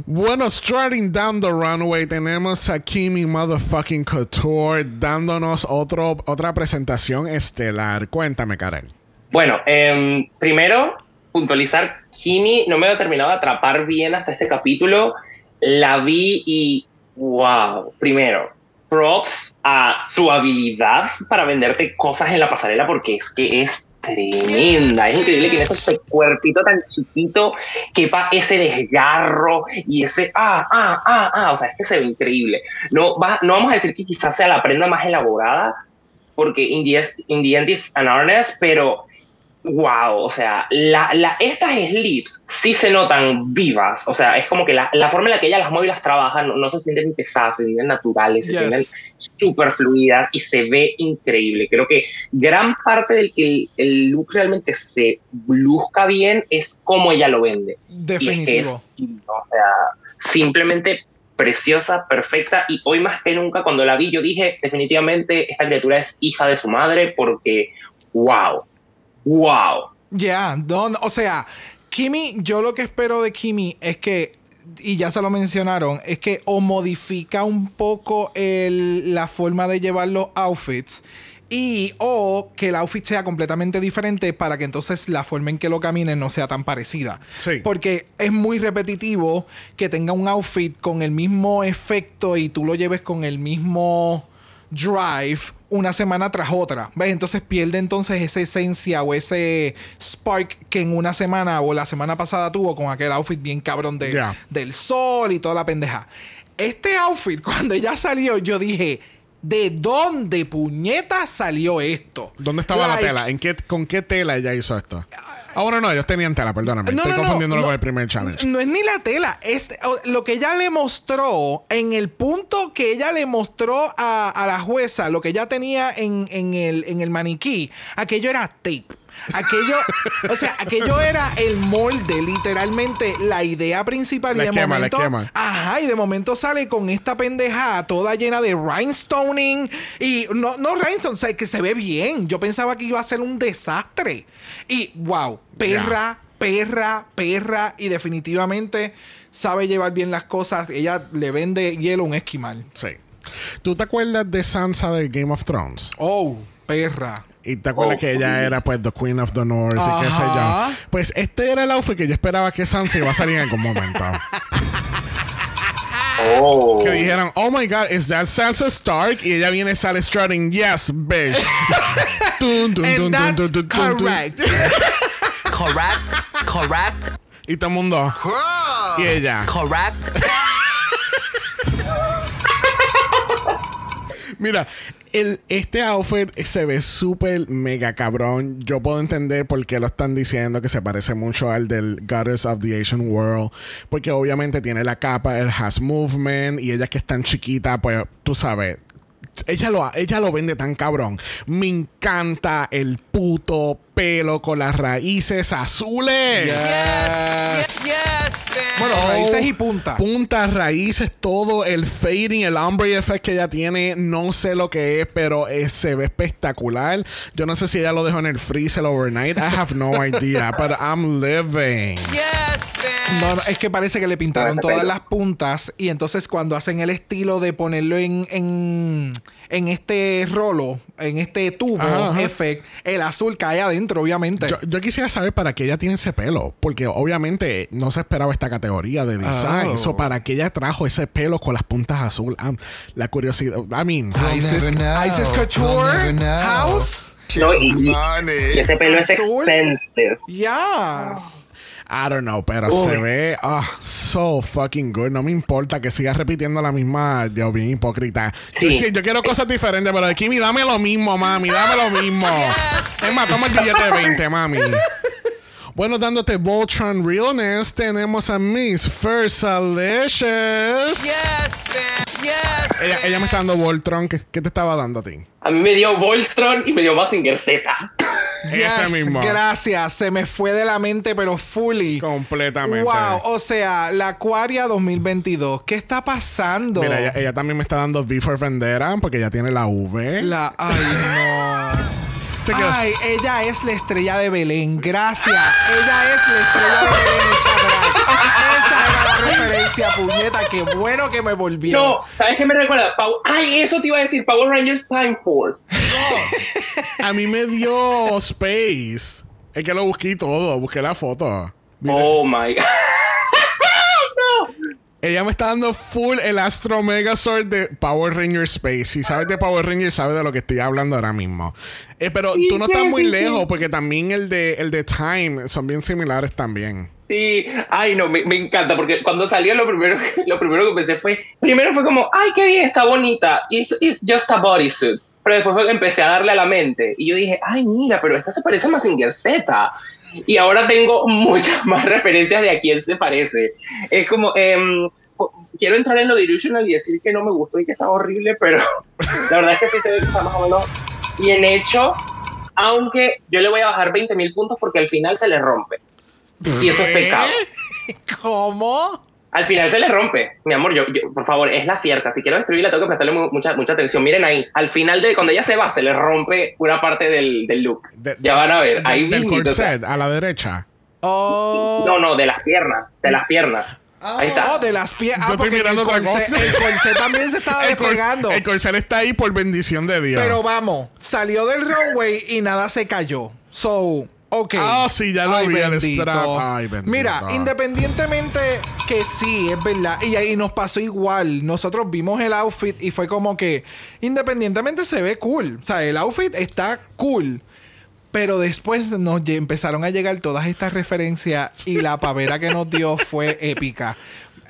Bueno, starting down the runway, tenemos a Kimi Motherfucking Couture dándonos otro, otra presentación estelar. Cuéntame, Karen. Bueno, em, primero, puntualizar, Kimi no me había terminado de atrapar bien hasta este capítulo. La vi y, wow, primero, props a su habilidad para venderte cosas en la pasarela porque es que es tremenda. Es increíble que en ese cuerpito tan chiquito quepa ese desgarro y ese, ah, ah, ah, ah, o sea, es que se ve increíble. No, va, no vamos a decir que quizás sea la prenda más elaborada, porque in the, in the end is an artist, pero wow, o sea, la, la, estas sleeves sí se notan vivas, o sea, es como que la, la forma en la que ella las mueve y las trabaja no, no se sienten pesadas, se sienten naturales, se sienten súper fluidas y se ve increíble. Creo que gran parte del que el, el look realmente se luzca bien es cómo ella lo vende. Y es que Definitivo. es, o sea, simplemente preciosa, perfecta. Y hoy más que nunca, cuando la vi, yo dije, definitivamente, esta criatura es hija de su madre porque, wow, wow. Ya, no, o sea, Kimi, yo lo que espero de Kimi es que, y ya se lo mencionaron, es que o modifica un poco el- la forma de llevar los outfits. Y o que el outfit sea completamente diferente para que entonces la forma en que lo caminen no sea tan parecida. Sí. Porque es muy repetitivo que tenga un outfit con el mismo efecto y tú lo lleves con el mismo drive una semana tras otra. ¿Ves? Entonces pierde entonces esa esencia o ese spark que en una semana o la semana pasada tuvo con aquel outfit bien cabrón de- del sol y toda la pendeja. Este outfit, cuando ya salió, yo dije. ¿De dónde puñeta salió esto? ¿Dónde estaba Like, la tela? ¿En qué, ¿Con qué tela ella hizo esto? Ahora no, ellos tenían tela, perdóname. No, Estoy no, confundiéndolo con el primer challenge. No es ni la tela, es lo que ella le mostró en el punto que ella le mostró a, a la jueza, lo que ella tenía en, en el, en el maniquí, aquello era tape. Aquello, o sea, aquello era el molde, literalmente la idea principal. Le y de quema, momento, quema. ajá, y de momento sale con esta pendeja toda llena de rhinestoning y no, no rhinestone, o sea, que se ve bien. Yo pensaba que iba a ser un desastre. Y wow, perra, perra, perra, y definitivamente sabe llevar bien las cosas. Ella le vende hielo a un esquimal. Sí. ¿Tú te acuerdas de Sansa de Game of Thrones? Oh, perra. Y te acuerdas Oh, que ella era pues the Queen of the North y qué sé yo. Pues este era el outfit que yo esperaba que Sansa iba a salir en algún momento. Oh. que dijeron, oh my god, is that Sansa Stark? Y ella viene sale strutting, yes, bitch. Dun, dun, And dun, that's correct. Correct. Correct. Y todo el mundo. Y ella. Correct. Mira, el, este outfit se ve súper mega cabrón. Yo puedo entender por qué lo están diciendo que se parece mucho al del Goddess of the Asian World. Porque obviamente tiene la capa, el has movement y ella que es tan chiquita, pues tú sabes. Ella lo, ella lo vende tan cabrón. Me encanta el puto pelo con las raíces azules. Yes, yes, bitch. Bueno, raíces y punta. Puntas, raíces, todo el fading, el ombre effect que ella tiene, no sé lo que es, pero eh, se ve espectacular. Yo no sé si ella lo dejó en el freezer overnight. I have no idea, but I'm living. yes, bitch. No, no, es que parece que le pintaron todas pelo. las puntas y entonces cuando hacen el estilo de ponerlo en, en, en este rolo, en este tubo, Ajá, ajá. effect, el azul cae adentro, obviamente. Yo, yo quisiera saber para qué ella tiene ese pelo, porque obviamente no se esperaba esta categoría de design. Oh. So, para qué ella trajo ese pelo con las puntas azul. Ah, la curiosidad. I mean, Isis. Isis Couture. House. No, y, y- ese pelo es expensive. Yes. I don't know, pero Uy. se ve ah, so fucking good. No me importa que siga repitiendo la misma, yo bien hipócrita. Yo, Sí. sí, yo quiero cosas diferentes, pero Kimi, dame lo mismo, mami, dame lo mismo. Es más, toma el billete de 20, mami. Bueno, dándote Voltron Realness, tenemos a Miss Versalicious. Yes, bitch. Yes. Ella, ella me está dando Voltron. ¿Qué, qué te estaba dando a ti? A mí me dio Voltron y me dio Mazinger Z. Ese mismo. Gracias. Se me fue de la mente, pero fully. Completamente. Wow. O sea, la Aquaria 2022. ¿Qué está pasando? Mira, ella, ella también me está dando V for Vendera porque ella tiene la V. La. Ay, no. Ay, ella es la estrella de Belén. Gracias. Ella es la estrella de Belén hecha. Esa era la referencia, puñeta. Qué bueno que me volvió. No, ¿sabes qué me recuerda? Ay, eso te iba a decir, Power Rangers Time Force. A mí me dio Space. Es que lo busqué y todo. Busqué la foto. Mira, Oh my god. Ella me está dando full el Astro Megazord de Power Ranger Space. Si sabes de Power Ranger, sabes de lo que estoy hablando ahora mismo. Eh, pero Sí, tú no sí, estás muy sí. lejos porque también el de, el de Time son bien similares también. Sí, ay no, me, me encanta porque cuando salió lo primero, lo primero que pensé fue, primero fue como, ay qué bien, está bonita, it's, it's just a bodysuit. Pero después fue que empecé a darle a la mente y yo dije, ay mira, pero esta se parece a Mazinger Z. Y ahora tengo muchas más referencias de a quién se parece. Es como, po- quiero entrar en lo delusional y decir que no me gustó y que está horrible, pero la verdad es que sí se ve que está más o menos bien hecho. Aunque yo le voy a bajar 20 mil puntos porque al final se le rompe. Y eso es pecado. ¿Cómo? Al final se le rompe. Mi amor, yo, yo- por favor, es la cierta. Si quiero destruirla, tengo que prestarle mu- mucha, mucha atención. Miren ahí. Al final, de cuando ella se va, se le rompe una parte del, del look. De- ya van a ver. de- ahí del mismito, o sea. corset a la derecha. Oh. No, no, de las piernas. De las piernas. Ahí está. Oh, de las piernas. Yo Ah, estoy porque mirando el corset, cosa. el corset también se estaba El, despegando. el corset está ahí por bendición de Dios. Pero vamos, salió del runway y nada se cayó. So, ok. Ah, sí, ya lo Ay, vi, el bendito. strap. Ay, bendito. Mira, independientemente que sí, es verdad. Y ahí nos pasó igual. Nosotros vimos el outfit y fue como que, independientemente se ve cool. O sea, el outfit está cool. Pero después nos empezaron a llegar todas estas referencias y la pavera que nos dio fue épica.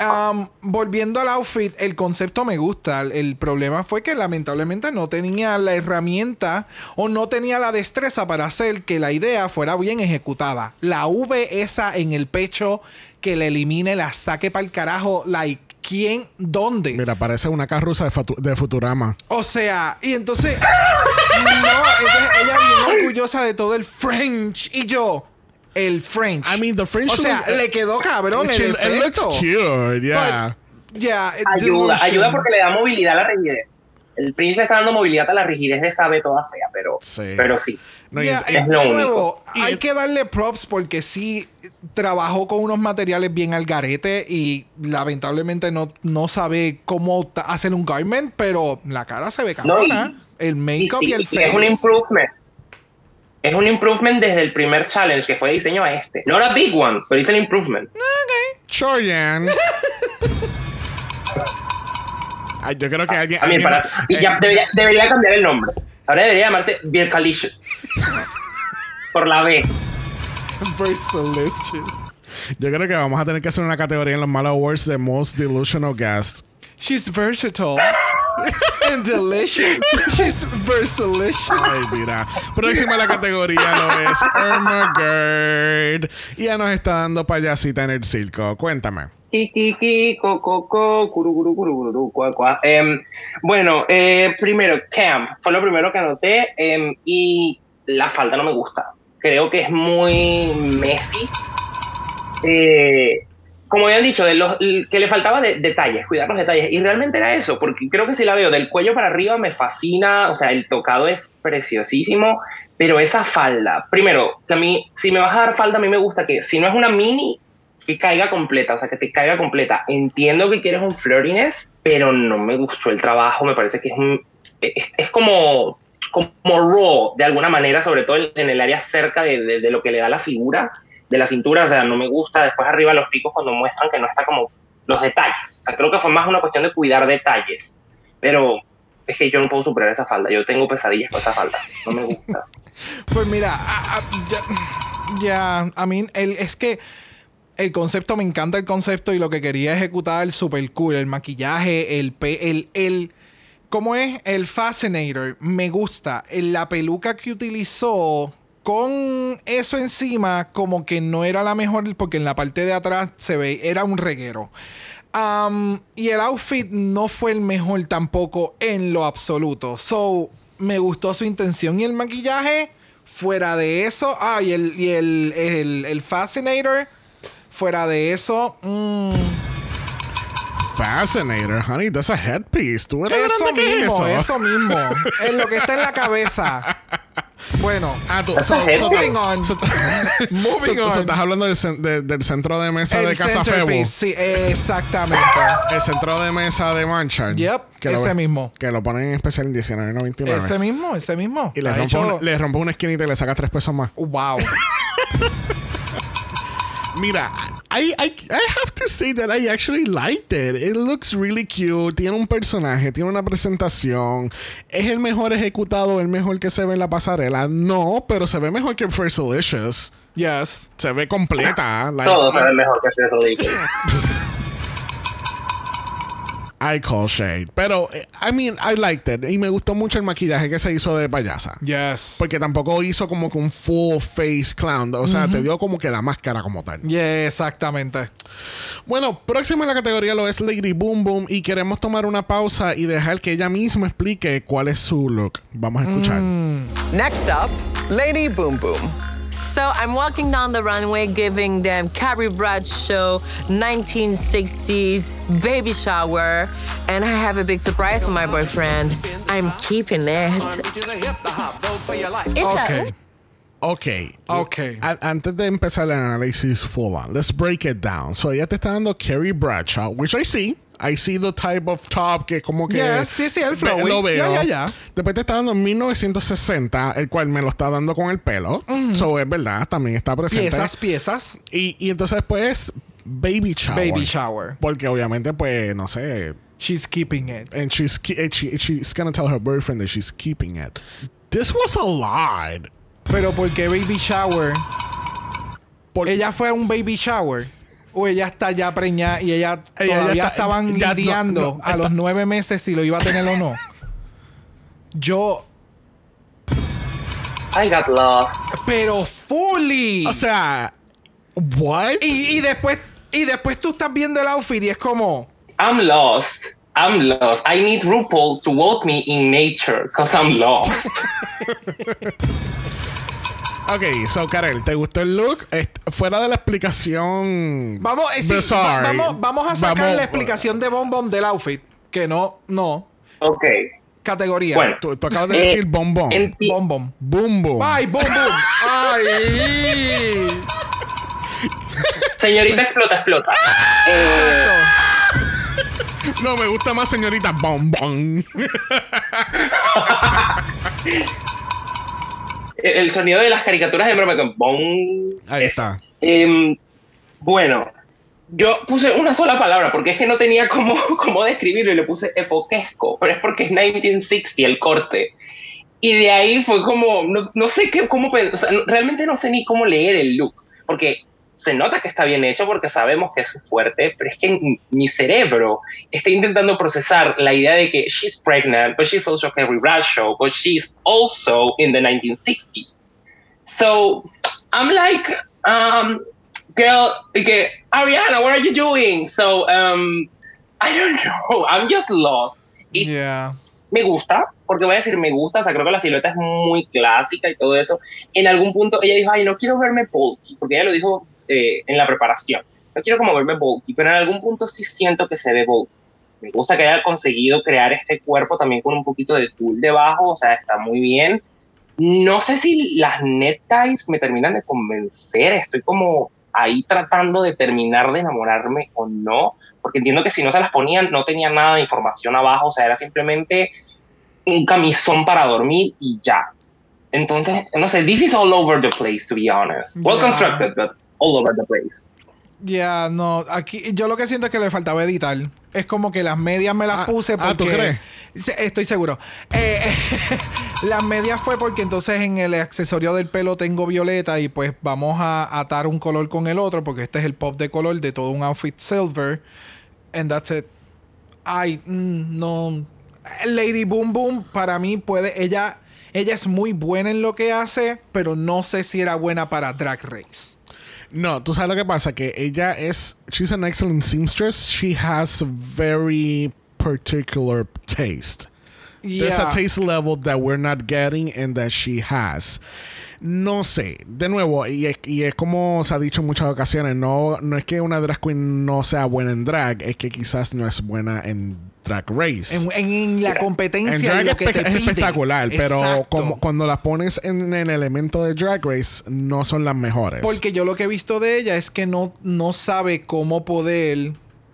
Am, volviendo al outfit, el concepto me gusta. El, el problema fue que lamentablemente no tenía la herramienta o no tenía la destreza para hacer que la idea fuera bien ejecutada. La V esa en el pecho que la elimine, la saque para el carajo, like, ¿quién? ¿Dónde? Mira, parece una carruza de, de Futurama. O sea, y entonces No, entonces ella bien orgullosa de todo el French. Y yo, el French. I mean, the French O sea, look- le quedó cabrón el She- it looks cute, yeah. Yeah, Ayuda, ayuda porque le da movilidad a la rigidez. El Fringe le está dando movilidad a la rigidez de sabe toda fea, pero Sí. pero sí. No, Yeah, es lo único. nuevo, Y- hay que darle props porque sí trabajó con unos materiales bien al garete y lamentablemente no, no sabe cómo hacer un garment, pero la cara se ve No, y- cabrona. el make-up y, sí, el y face. es un improvement. Es un improvement desde el primer challenge que fue de diseño a este. No era big one, pero hice el improvement. Chorian. Ay, yo creo que alguien. A mí, alguien- para, y ya debería, debería cambiar el nombre. Ahora debería llamarse Birkalicious. Por la B. Versalicious. yo creo que vamos a tener que hacer una categoría en los Mal Awards de Most Delusional Guest. She's versatile and delicious. She's versalicious. Ay, mira. Próxima a la categoría lo es Irma Gerd. Y ya nos está dando payasita en el circo. Cuéntame. Kiki, co, co, co, curu, curu, curu, curu, cua, cua. Em, bueno, eh, primero, Camp. Fue lo primero que anoté. em, y la falda no me gusta. Creo que es muy messy. Eh, como habían dicho, de los, que le faltaba de, detalles, cuidar los detalles. Y realmente era eso, porque creo que si la veo del cuello para arriba me fascina. O sea, el tocado es preciosísimo. Pero esa falda, primero, que a mí, si me vas a dar falda, a mí me gusta que si no es una mini, que caiga completa, o sea, que te caiga completa. Entiendo que quieres un flirtiness, pero no me gustó el trabajo, me parece que es un, es, es como, como raw, de alguna manera, sobre todo en el área cerca de, de, de, lo que le da la figura, de la cintura, o sea, no me gusta. Después arriba los picos cuando muestran que no está como los detalles. O sea, creo que fue más una cuestión de cuidar detalles, pero es que yo no puedo superar esa falda, yo tengo pesadillas con esa falda, no me gusta. Pues mira, a- a- ya, ya, a mí, el, es que el concepto, me encanta el concepto y lo que quería ejecutar, super cool. El maquillaje, el, pe- el, el, ¿cómo es? El Fascinator, me gusta. El- La peluca que utilizó con eso encima, como que no era la mejor, porque en la parte de atrás se ve, era un reguero. Y el outfit no fue el mejor tampoco en lo absoluto. So, me gustó su intención y el maquillaje. Fuera de eso, ah, y el, y el, el, el Fascinator. Fuera de eso, mm, Fascinator, honey, that's a headpiece. ¿Tú eres eso que mismo, eso? eso mismo. es lo que está en la cabeza. Bueno, Ah, tú, so, so- moving on. so- Moving so- so on. estás hablando del, cen- de- del centro de mesa de Casa Febo. sí, exactamente. El centro de mesa de Manchard. Yep, ese lo, mismo. Que lo ponen en especial en 19.99. ese mismo, ese mismo. Y le hecho- una, le rompe una esquinita y le saca tres pesos más. Wow. Mira, I, I, I have to say that I actually liked it. It looks really cute. Tiene un personaje, tiene una presentación. ¿Es el mejor ejecutado, el mejor que se ve en la pasarela? No, pero se ve mejor que First Delicious. Yes. Se ve completa. Like, Todo se ve mejor que eso, digo. I call shade. Pero, eh, I mean, I liked it. Y me gustó mucho el maquillaje que se hizo de payasa. Yes. Porque tampoco hizo como que un full face clown. O sea, te dio como que la máscara como tal. Yeah, exactamente. Bueno, próximo en la categoría lo es Lady Boom Boom. Y queremos tomar una pausa y dejar que ella misma explique cuál es su look. Vamos a escuchar. Next up, Lady Boom Boom. So I'm walking down the runway giving them Carrie Bradshaw 1960s baby shower, and I have a big surprise for my boyfriend. I'm keeping it. It's Ok. Ok. Ok. A- antes de empezar el análisis full on, let's break it down. So ella te está dando Carrie Bradshaw, which I see. I see the type of top que como que... Yes, sí, sí, el flowy. Lo veo. Ya, ya, ya. Después te está dando 1960, el cual me lo está dando con el pelo. So es verdad, también está presente. Piezas, piezas. Y, y entonces después, Baby Shower. Baby shower. Porque obviamente, pues, no sé. She's keeping it. And she's, she- she's gonna tell her boyfriend that she's keeping it. This was a lot. Pero ¿por qué baby shower? Por- ¿Ella fue a un baby shower? ¿O ella está ya preñada y ella, Ella ya todavía está- estaban ya no- lidiando no, a está- los nueve meses si lo iba a tener o no? Yo... I got lost. Pero fully. O sea, what? y, y después y después tú estás viendo el outfit y es como... I'm lost. I'm lost. I need RuPaul to walk me in nature because I'm lost. Ok, so Karel, ¿te gustó el look? Est- fuera de la explicación. Vamos, eh, sí, bizarre, va- vamos, vamos a sacar vamos- la explicación de Bom Bom del outfit. Que no, no. ok. Categoría. Bueno. Tú, tú acabas de Eh, decir bombón. enti- Bom Bom. Boom boom. ¡Ay, Bom Bom! ¡Ay! Señorita explota, explota. Eh, No, me gusta más señorita bombón. el sonido de las caricaturas de broma con bong. Ahí está. Em, bueno, yo puse una sola palabra porque es que no tenía cómo, cómo describirlo y le puse epoquesco, pero es porque es 1960 el corte. Y de ahí fue como, no, no sé qué, cómo, o sea, realmente no sé ni cómo leer el look, porque se nota que está bien hecho porque sabemos que es fuerte, pero es que mi- cerebro está intentando procesar la idea de que she's pregnant, but she's also Carrie Bradshaw, but she's also in the 1960s. So I'm like, um, girl, que, Ariana, what are you doing? So um, I don't know. I'm just lost. It's, Yeah. Me gusta, porque voy a decir me gusta, o sea, creo que la silueta es muy clásica y todo eso. En algún punto ella dijo, ay, no quiero verme bulky, porque ella lo dijo eh, en la preparación. No quiero como verme bulky, pero en algún punto sí siento que se ve bulky. Me gusta que haya conseguido crear este cuerpo también con un poquito de tul debajo, o sea, está muy bien. No sé si las neckties me terminan de convencer, estoy como ahí tratando de terminar de enamorarme o no, porque entiendo que si no se las ponían no tenía nada de información abajo, o sea, era simplemente un camisón para dormir y ya. Entonces, no sé, this is all over the place, to be honest. Well Yeah. constructed, but all over the place. Ya, no. Aquí, yo lo que siento es que le faltaba editar. Es como que las medias me las Ah, puse ah, porque. ¿tú crees? Sí, Estoy seguro. Eh, las medias fue porque entonces en el accesorio del pelo tengo violeta y pues vamos a atar un color con el otro porque este es el pop de color de todo un outfit silver. And that's it. Ay, mm, no. Lady Boom Boom para mí puede. Ella, ella es muy buena en lo que hace, pero no sé si era buena para Drag Race. No, tú sabes lo que pasa, que ella es, she's an excellent seamstress. She has a very particular taste. There's a taste level that we're not getting and that she has. No sé, de nuevo, y es, y es como se ha dicho en muchas ocasiones, no, no es que una drag queen no sea buena en drag, es que quizás no es buena en drag race. En, en- en la competencia En y drag lo es, que espe- te es pide. espectacular, pero Exacto. como, cuando las pones en el elemento de drag race, no son las mejores. Porque yo lo que he visto de ella es que no, no sabe cómo poder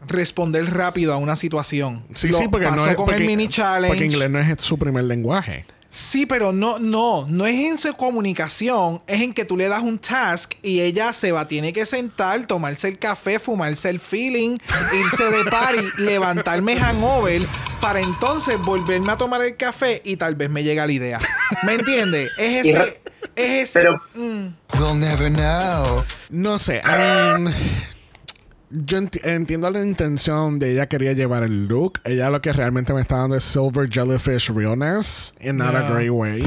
responder rápido a una situación. Sí, Lo sí, porque pasó no es con porque, el mini challenge. porque inglés no es su primer lenguaje. Sí, pero no, no, no es en su comunicación, es en que tú le das un task y ella se va, tiene que sentar, tomarse el café, fumarse el feeling, irse de party, levantarme hangover para entonces volverme a tomar el café y tal vez me llega la idea. ¿Me entiendes? Es ese, es ese. Pero- mm. We'll never know. No sé, I mean, yo enti- entiendo la intención de ella quería llevar el look. Ella lo que realmente me está dando es silver jellyfish realness in not a gray way.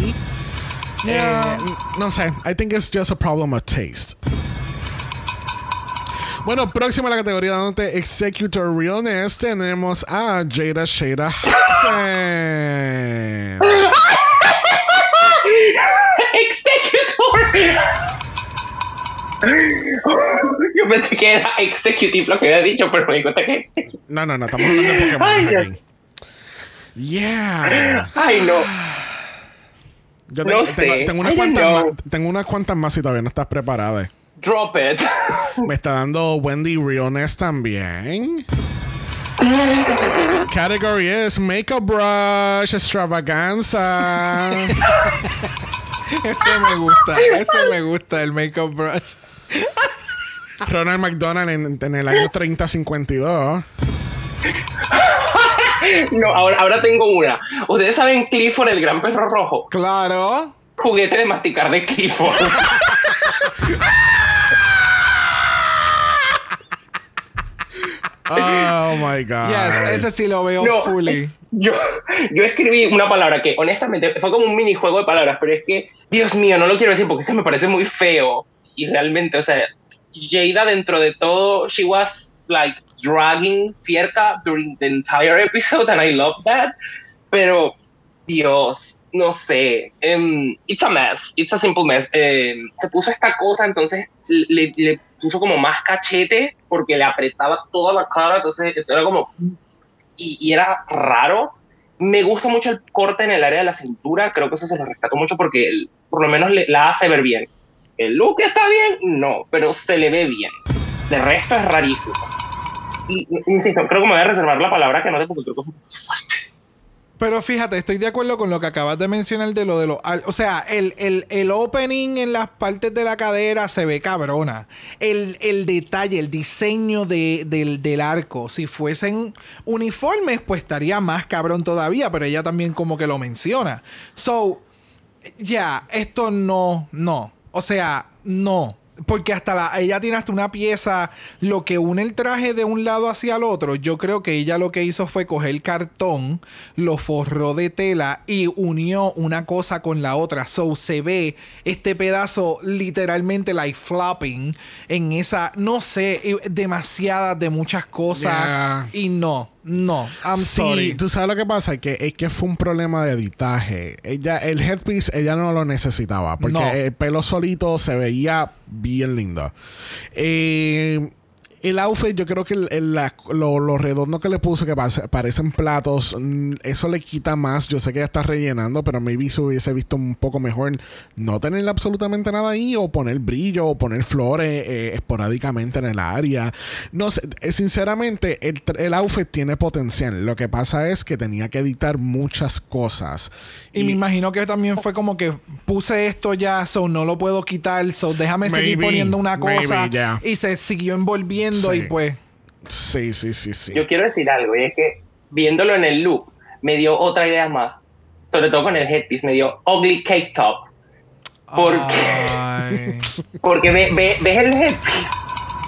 Yeah. Eh, no sé, I think it's just a problem of taste. Bueno, próxima a la categoría de Executor Realness tenemos a Jada Shada Hudson. Executor. Yo pensé que era executive lo que había dicho, pero me di cuenta que. No, no, no, estamos hablando de Pokémon. Ay. Yeah. Ay, no. Yo No tengo, sé. tengo unas cuantas know. más, tengo unas cuantas más si todavía no estás preparada. Drop it. Me está dando Wendy Realness también. Category es Makeup Brush Extravaganza. Ese me gusta, ese me gusta, el makeup brush. Ronald McDonald en, en el año 3052. No, ahora, ahora tengo una. Ustedes saben Clifford, el gran perro rojo. Claro. Juguete de masticar de Clifford. Oh my god. Yes, ese sí lo veo No, fully. Yo, yo escribí una palabra que honestamente fue como un minijuego de palabras, pero es que, Dios mío, no lo quiero decir porque es que me parece muy feo. Y realmente, o sea, Jada dentro de todo, she was like dragging Fierca during the entire episode, and I love that. Pero, Dios, no sé. em, it's a mess. It's a simple mess. Em, se puso esta cosa, entonces le, le puso como más cachete porque le apretaba toda la cara, entonces era como. Y, y era raro. Me gusta mucho el corte en el área de la cintura, creo que eso se lo rescató mucho porque por lo menos le- la hace ver bien. ¿El look está bien? No, pero se le ve bien. De resto es rarísimo. Insisto, creo que me voy a reservar la palabra que no te porque creo que es poco fuerte. Pero fíjate, estoy de acuerdo con lo que acabas de mencionar de lo de los... O sea, el, el, el opening en las partes de la cadera se ve cabrona. El, el detalle, el diseño de- del, del arco, si fuesen uniformes, pues estaría más cabrón todavía, pero ella también como que lo menciona. So, ya, esto no, no. O sea, no. Porque hasta la, ella tiene hasta una pieza, lo que une el traje de un lado hacia el otro. Yo creo que ella lo que hizo fue coger cartón, lo forró de tela y unió una cosa con la otra. So se ve este pedazo literalmente like flopping en esa, no sé, y- demasiadas de muchas cosas. Yeah. Y no, no, I'm sí, sorry. tú sabes lo que pasa, que es que fue un problema de editaje. Ella, el headpiece, ella no lo necesitaba, porque No. el pelo solito se veía bien lindo. Eh, el outfit, yo creo que el- el- la- lo, lo redondo que le puso, que parecen platos, mm, eso le quita más. Yo sé que ya está rellenando, pero maybe se hubiese visto un poco mejor no tener absolutamente nada ahí, o poner brillo, o poner flores eh, esporádicamente en el área. No sé, eh, sinceramente, el, el outfit tiene potencial. Lo que pasa es que tenía que editar muchas cosas. Y, me imagino que también fue como que puse esto ya, so no lo puedo quitar, so déjame seguir poniendo una maybe, cosa. yeah. Y se siguió envolviendo Sí. y pues. Sí, sí, sí, sí. Yo quiero decir algo, y es que viéndolo en el look, me dio otra idea más. Sobre todo con el headpiece, me dio ugly cake top. ¿Por qué? Ay. Porque ve- ve- ves el headpiece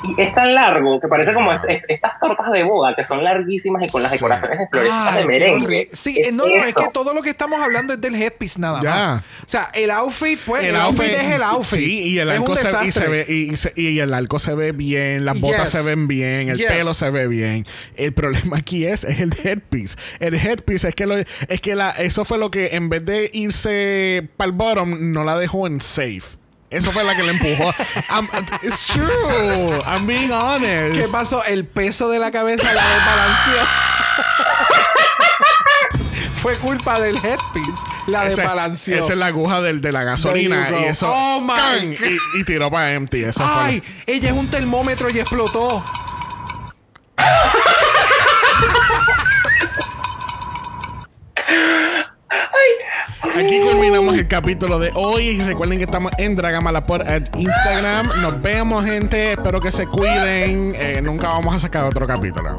y es tan largo que parece como est- est- estas tortas de boda que son larguísimas y con las Sí. decoraciones de florecitas Ay, de merengue. Sí, no, no, es que todo lo que estamos hablando es del headpiece nada Ya. más. O sea, el outfit, pues, el, outfit, es el outfit. Sí, y el arco se, y desastre. se ve y, y se- y el arco se ve bien, las botas Yes. se ven bien, el Yes. pelo se ve bien. El problema aquí es, es el headpiece. El headpiece es que lo, es que la, eso fue lo que en vez de irse para el bottom no la dejó en safe. Eso fue la que le empujó. I'm- it's true. I'm being honest. ¿Qué pasó? El peso de la cabeza la desbalanceó. Fue culpa del headpiece. La desbalanceó. Esa es la aguja del, de la gasolina y eso Oh. God. y, y tiró para empty. Eso fue. Ay, ella es un termómetro y explotó. Aquí culminamos el capítulo de hoy. Recuerden que estamos en Dragamala por Instagram. Nos vemos, gente. Espero que se cuiden. Eh, nunca vamos a sacar otro capítulo.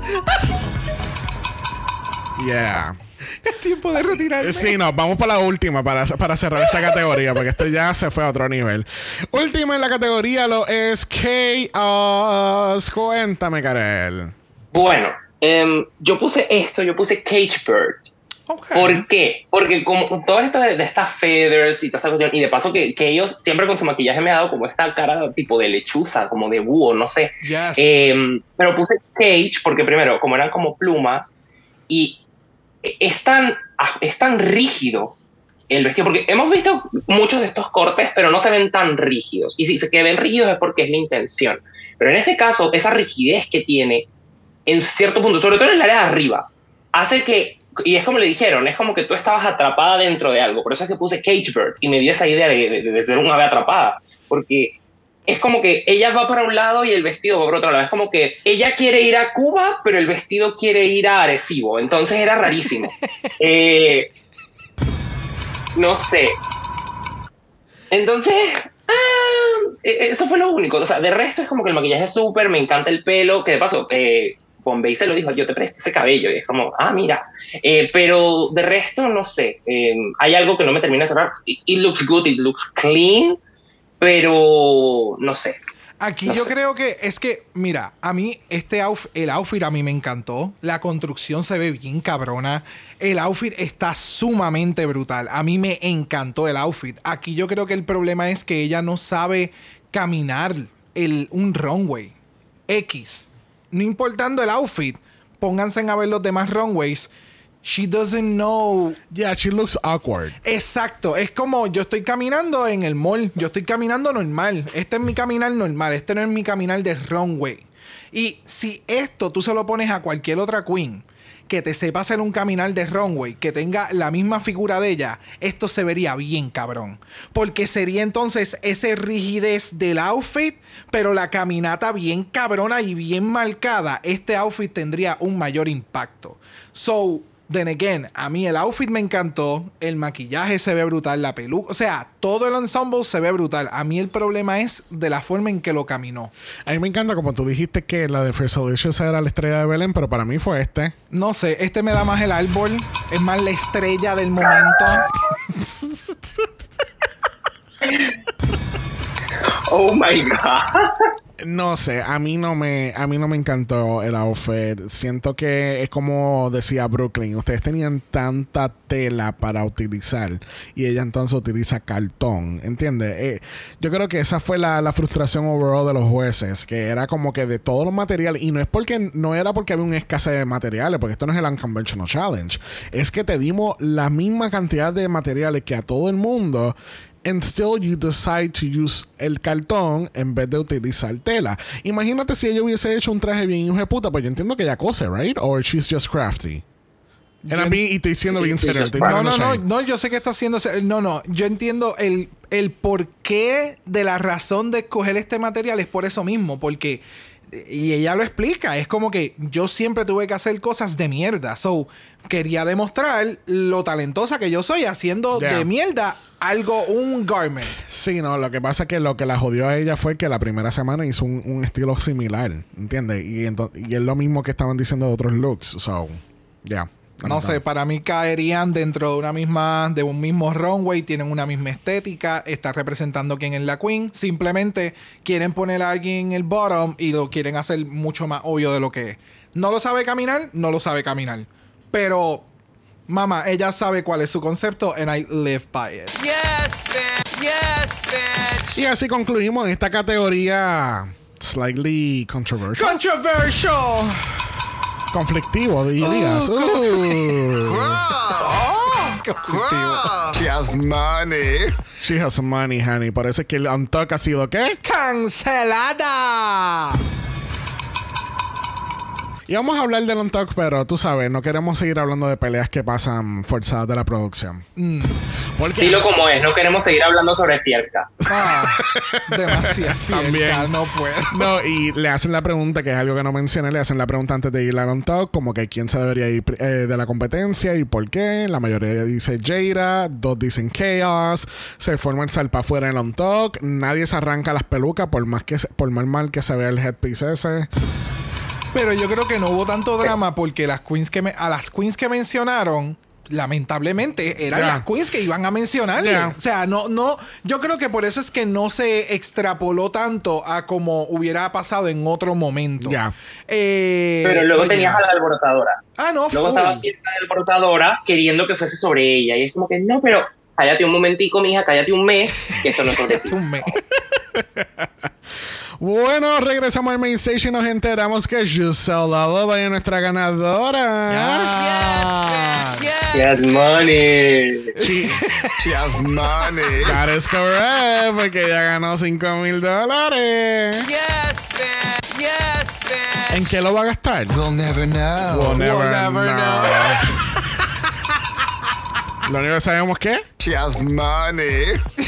Yeah. Es tiempo de retirarme. Sí, no, vamos para la última para, para cerrar esta categoría, porque esto ya se fue a otro nivel. Última en la categoría lo es Chaos. Cuéntame, Karel. Bueno, em, yo puse esto, yo puse Cage Bird. Ok. ¿Por qué? Porque como todo esto de, de estas feathers y toda esta cuestión, y de paso que, que ellos siempre con su maquillaje me ha dado como esta cara tipo de lechuza, como de búho, no sé. Yes. Eh, pero puse cage porque primero, como eran como plumas, y es tan, ah, es tan rígido el vestido, porque hemos visto muchos de estos cortes, pero no se ven tan rígidos. Y si se que ven rígidos es porque es la intención. Pero en este caso, esa rigidez que tiene, en cierto punto, sobre todo en el área de arriba, hace que, y es como le dijeron, es como que tú estabas atrapada dentro de algo. Por eso es que puse Cage Bird y me dio esa idea de, de- de ser un ave atrapada. Porque es como que ella va para un lado y el vestido va para otro lado. Es como que ella quiere ir a Cuba, pero el vestido quiere ir a Arecibo. Entonces era rarísimo. Eh, no sé. Entonces, ah, eh, eso fue lo único. O sea, de resto es como que el maquillaje es súper, me encanta el pelo, que de paso, eh, Bombay se lo dijo, yo te presto ese cabello. Y es como, ah, mira. Eh, pero de resto, no sé. eh, hay algo que no me termina de cerrar. It, it looks good, it looks clean, pero no sé. Aquí No yo sé. creo que es que, mira, a mí este outfit, el outfit a mí me encantó. La construcción se ve bien cabrona. El outfit está sumamente brutal. A mí me encantó el outfit. Aquí yo creo que el problema es que ella no sabe caminar el, un runway X. no importando el outfit, pónganse a ver los demás runways. She doesn't know Yeah, she looks awkward. Exacto, es como yo estoy caminando en el mall, yo estoy caminando normal, este es mi caminar normal, este no es mi caminar de runway. Y si esto tú se lo pones a cualquier otra queen que te sepa hacer un caminar de runway, que tenga la misma figura de ella, esto se vería bien cabrón. Porque sería entonces ese rigidez del outfit, pero la caminata bien cabrona y bien marcada, este outfit tendría un mayor impacto. So, Then again, a mí el outfit me encantó, el maquillaje se ve brutal, la peluca, o sea, todo el ensemble se ve brutal. A mí el problema es de la forma en que lo caminó. A mí me encanta como tú dijiste que la de First Delicious era la estrella de Belén, pero para mí fue este. No sé, este me da más el árbol, es más la estrella del momento. Oh my God. No sé, a mí no me, a mí no me encantó el outfit. Siento que es como decía Brooklyn, ustedes tenían tanta tela para utilizar y ella entonces utiliza cartón, ¿entiendes? Eh, yo creo que esa fue la, la frustración overall de los jueces, que era como que de todos los materiales y no es porque no era porque había un escasez de materiales, porque esto no es el unconventional challenge, es que te dimos la misma cantidad de materiales que a todo el mundo and still you decide to use el cartón en vez de utilizar tela. Imagínate si ella hubiese hecho un traje bien hijo de puta, pues yo entiendo que ella cose, right? Or she's just crafty. And a mí, y estoy siendo bien serio. No, no, no, no, yo sé que está haciendo. No, no, yo entiendo el, el porqué de la razón de escoger este material es por eso mismo, porque. Y ella lo explica, es como que yo siempre tuve que hacer cosas de mierda. So, quería demostrar lo talentosa que yo soy haciendo Yeah. de mierda algo, un garment. Sí, no, lo que pasa es que lo que la jodió a ella fue que la primera semana hizo un, un estilo similar, ¿entiendes? Y, y es lo mismo que estaban diciendo de otros looks. So, yeah. No sé, para mí caerían dentro de una misma, de un mismo runway, tienen una misma estética, está representando quién es la queen. Simplemente quieren poner a alguien en el bottom y lo quieren hacer mucho más obvio de lo que es. No lo sabe caminar, no lo sabe caminar. Pero, mamá, ella sabe cuál es su concepto and I live by it. Yes, bitch. Yes, bitch. Y así concluimos esta categoría slightly controversial. Controversial. conflictivo, dirías. Uh. She has money. She has money, honey. Parece que el Untuck ha sido ¿qué? Cancelada. Y vamos a hablar del Untuck, pero tú sabes, no queremos seguir hablando de peleas que pasan forzadas de la producción. Porque Dilo como es, no queremos seguir hablando sobre Fierca. Ah, demasiado. También. no puedo. No, y le hacen la pregunta, que es algo que no mencioné, le hacen la pregunta antes de ir al Untuck, como que quién se debería ir eh, de la competencia y por qué. La mayoría dice Jada, dos dicen Chaos, se forma el salpa afuera en el Untuck, nadie se arranca las pelucas por más que se- por mal mal que se vea el headpiece ese. Pero yo creo que no hubo tanto drama porque las queens que me- a las queens que mencionaron, lamentablemente, eran las queens que iban a mencionarle. Ya. O sea, no, no, yo creo que por eso es que no se extrapoló tanto a como hubiera pasado en otro momento. Ya. Eh, Pero luego oye, tenías a la alborotadora. Ah, no, Luego full. estaba de alborotadora queriendo que fuese sobre ella. Y es como que no, pero cállate un momentico, mija, cállate un mes, que esto no es sobre ti. Un mes. Bueno, regresamos al main stage y nos enteramos que Giselle Lava es nuestra ganadora. Ah. Yes, money. She- She has money. That is correct, porque ella ganó 5 mil dólares. Yes, bitch. Yes, bitch. ¿En qué lo va a gastar? We'll never know. We'll never, never know. Lo único que sabemos que She has money.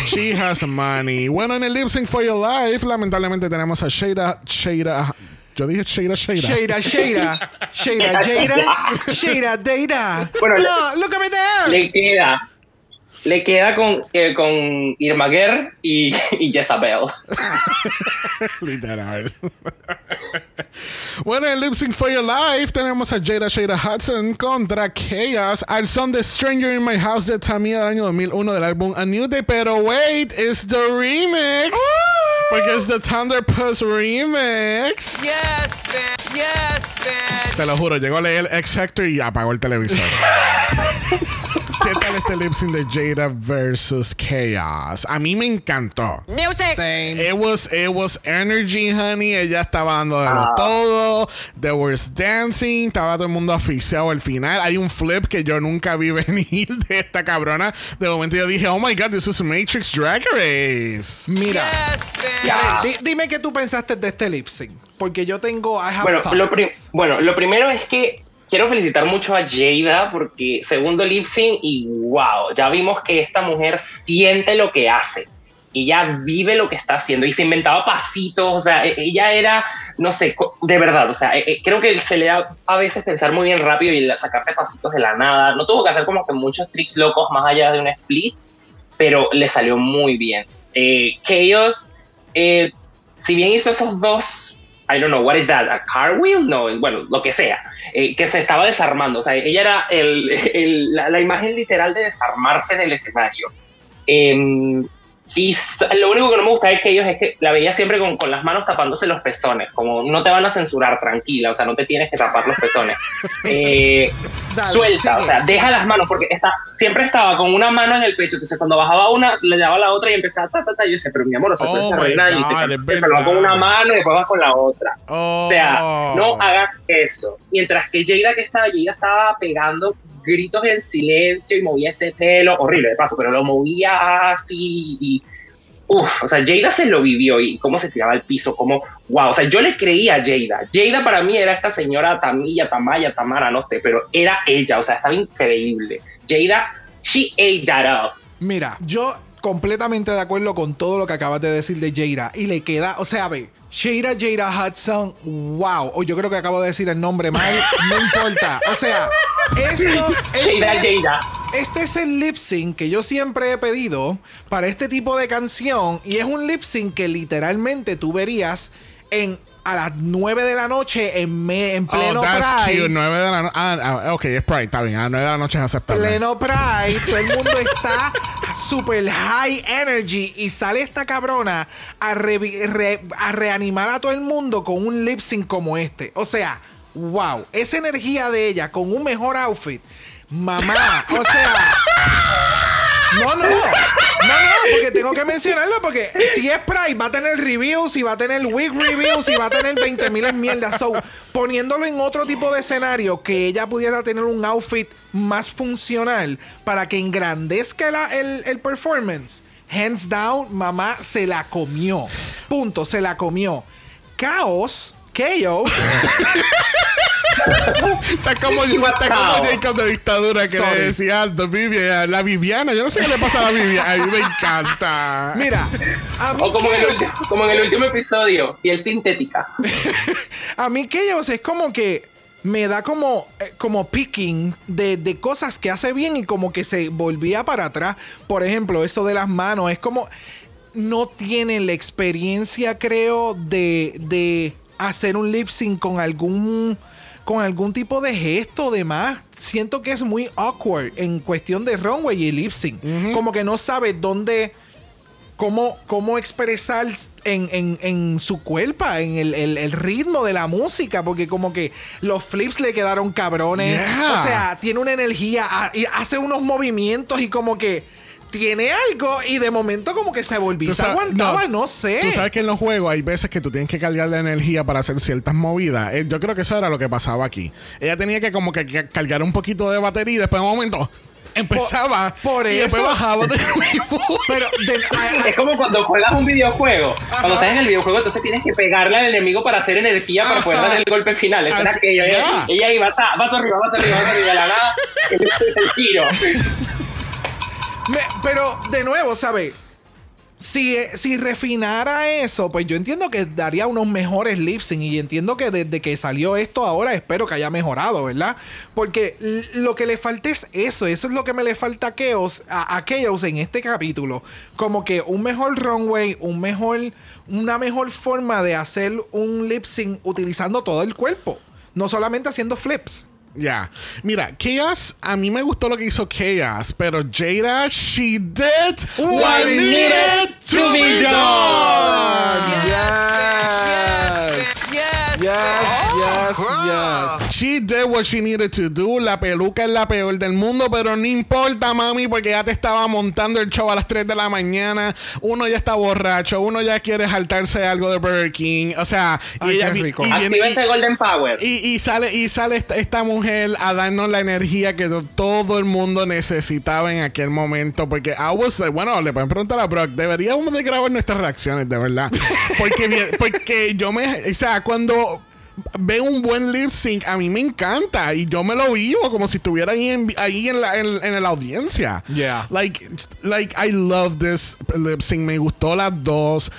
she has money. Bueno, en el lip sync for your life, lamentablemente tenemos a Shada, Shada. Yo dije Shada, Shada. Shada, Shada, Shada, Jada, Shada, Data. Bueno, no, look at me there. Le queda. Le queda con, eh, con Irma Guerr y, y Jezabel. Literal. bueno, en el lip sync for your life tenemos a Jada Shada Hudson contra Chaos al son de Stranger in My House de Tamia del año 2001 del álbum A New Day. Pero wait, it's the remix. Porque es the Thunderpuss remix. Yes, bitch. Yes, bitch. Te lo juro, llegó a leer X Factor y apagó el televisor. ¿Qué tal este lip sync de Jada versus Chaos? A mí me encantó. Music. Same. It was, it was energy, honey. Ella estaba dando de lo todo. There was dancing. Estaba todo el mundo asfixiado al final. Hay un flip que yo nunca vi venir de esta cabrona. De momento yo dije, oh my god, this is Matrix Drag Race. Mira, Yes, dime qué tú pensaste de este lip sync. Porque yo tengo. I have Bueno thoughts. lo, pri- bueno, lo primero es que quiero felicitar mucho a Jada porque segundo lip sync y wow, ya vimos que esta mujer siente lo que hace. Ella vive lo que está haciendo y se inventaba pasitos, o sea, e- ella era, no sé, de verdad, o sea, e- e- creo que se le da a veces pensar muy bien rápido y sacarte pasitos de la nada. No tuvo que hacer como que muchos tricks locos más allá de un split, pero le salió muy bien. Eh, Chaos, eh, si bien hizo esos dos, I don't know, what is that, a car wheel? No, bueno, lo que sea, eh, que se estaba desarmando. O sea, ella era el- la imagen literal de desarmarse en el escenario. Em, y lo único que no me gusta de ellos es que la veía siempre con, con las manos tapándose los pezones, como no te van a censurar, tranquila, o sea, no te tienes que tapar los pezones. Eh, Dale, suelta, sigue, o sea, sigue. deja las manos, porque está, siempre estaba con una mano en el pecho, entonces cuando bajaba una, le daba la otra y empezaba, ta, ta, ta, yo decía, pero mi amor, o sea, tú Oh eres my reina y te, es te con una mano y después vas con la otra. Oh. O sea, no hagas eso. Mientras que Jada que estaba, Jada estaba pegando gritos en silencio y movía ese pelo, horrible de paso, pero lo movía así y... Uf, o sea, Jada se lo vivió y cómo se tiraba al piso, como, wow, o sea, yo le creía a Jada. Jada para mí era esta señora Tamilla, Tamaya, Tamara, no sé, pero era ella, o sea, estaba increíble. Jada, she ate that up. Mira, yo completamente de acuerdo con todo lo que acabas de decir de Jada. Y le queda, o sea, ve, Shada Jada Hudson, wow. O yo creo que acabo de decir el nombre mal, no importa. O sea, esto este Jada, es, Jada. este es el lip sync que yo siempre he pedido para este tipo de canción. Y es un lip sync que literalmente tú verías en a las 9 de la noche en, me- en pleno oh, that's Pride. cute. 9 de la noche. Ah, ah, ok, es Pride, está bien. A las 9 de la noche es aceptable. pleno Pride, todo el mundo está super high energy y sale esta cabrona a, re- a reanimar a todo el mundo con un lip sync como este. O sea, wow, esa energía de ella con un mejor outfit. Mamá, o sea. No, no, no, no, porque tengo que mencionarlo porque si es Pride va a tener reviews y va a tener wig reviews y va a tener 20 mil mierdas. So, poniéndolo en otro tipo de escenario que ella pudiera tener un outfit más funcional para que engrandezca la- el, el performance. Hands down, mamá se la comió. Punto, se la comió. Caos, chaos. Está como, está como. Jacob de dictadura que Sorry. le decía Aldo Vivian, la Viviana. Yo no sé qué le pasa a la Viviana. A mí me encanta. Mira, a mí O como en, el chaos- ulti- como en el último episodio, piel sintética. A mí Chaos es como que me da como, eh, como picking de, de cosas que hace bien y como que se volvía para atrás. Por ejemplo, eso de las manos es como... No tiene la experiencia, creo, de, de hacer un lip sync con algún con algún tipo de gesto de más. Siento que es muy awkward en cuestión de runway y lip sync. Como que no sabe dónde cómo, cómo expresar en, en- en su cuerpo, en el, el- el ritmo de la música, porque como que los flips le quedaron cabrones. Yeah. O sea, tiene una energía, ha- y hace unos movimientos y como que tiene algo y de momento como que se volvió, se aguantaba, no, sé. Tú sabes que en los juegos hay veces que tú tienes que cargar la energía para hacer ciertas movidas. Eh, yo creo que eso era lo que pasaba aquí. Ella tenía que como que, cargar un poquito de batería y después de un momento empezaba Por- por y después eso- bajaba de nuevo. Pero de- a- a- Es como cuando juegas un videojuego. Cuando estás en el videojuego, entonces tienes que pegarle al enemigo para hacer energía para poder Ajá. dar el golpe final. Eso era que ella, ya. ella iba, vas arriba, vas arriba, vas arriba, de la nada, el, el giro. Me- pero de nuevo, ¿sabes? Si, si refinara eso, pues yo entiendo que daría unos mejores lip sync y entiendo que desde que salió esto ahora espero que haya mejorado, ¿verdad? Porque lo que le falta es eso, eso es lo que me le falta a Chaos, a, a en este capítulo. Como que un mejor runway, un mejor, una mejor forma de hacer un lip sync utilizando todo el cuerpo, no solamente haciendo flips. Ya. Mira, Chaos, a mí me gustó lo que hizo Chaos, pero Jada, she did what needed to be done. Yes, Yes. bitch. Yes, Yes, yes, She did what she needed to do. La peluca es la peor del mundo, pero no importa, mami, porque ya te estaba montando el show a las 3 de la mañana. Uno ya está borracho, uno ya quiere saltarse algo de Burger King. O sea, Ay, y, ella- rico. y viene- Golden Power. y, y sale, y sale esta, esta mujer a darnos la energía que to- todo el mundo necesitaba en aquel momento. Porque I was like, bueno, le pueden preguntar a Brock, deberíamos de grabar nuestras reacciones, de verdad. Porque, porque yo me, o sea, cuando veo un buen lip sync, a mí me encanta. Y yo me lo vivo como si estuviera ahí en, ahí en, la, en, en la audiencia. Yeah. Like, like, I love this lip sync. Me gustó las dos.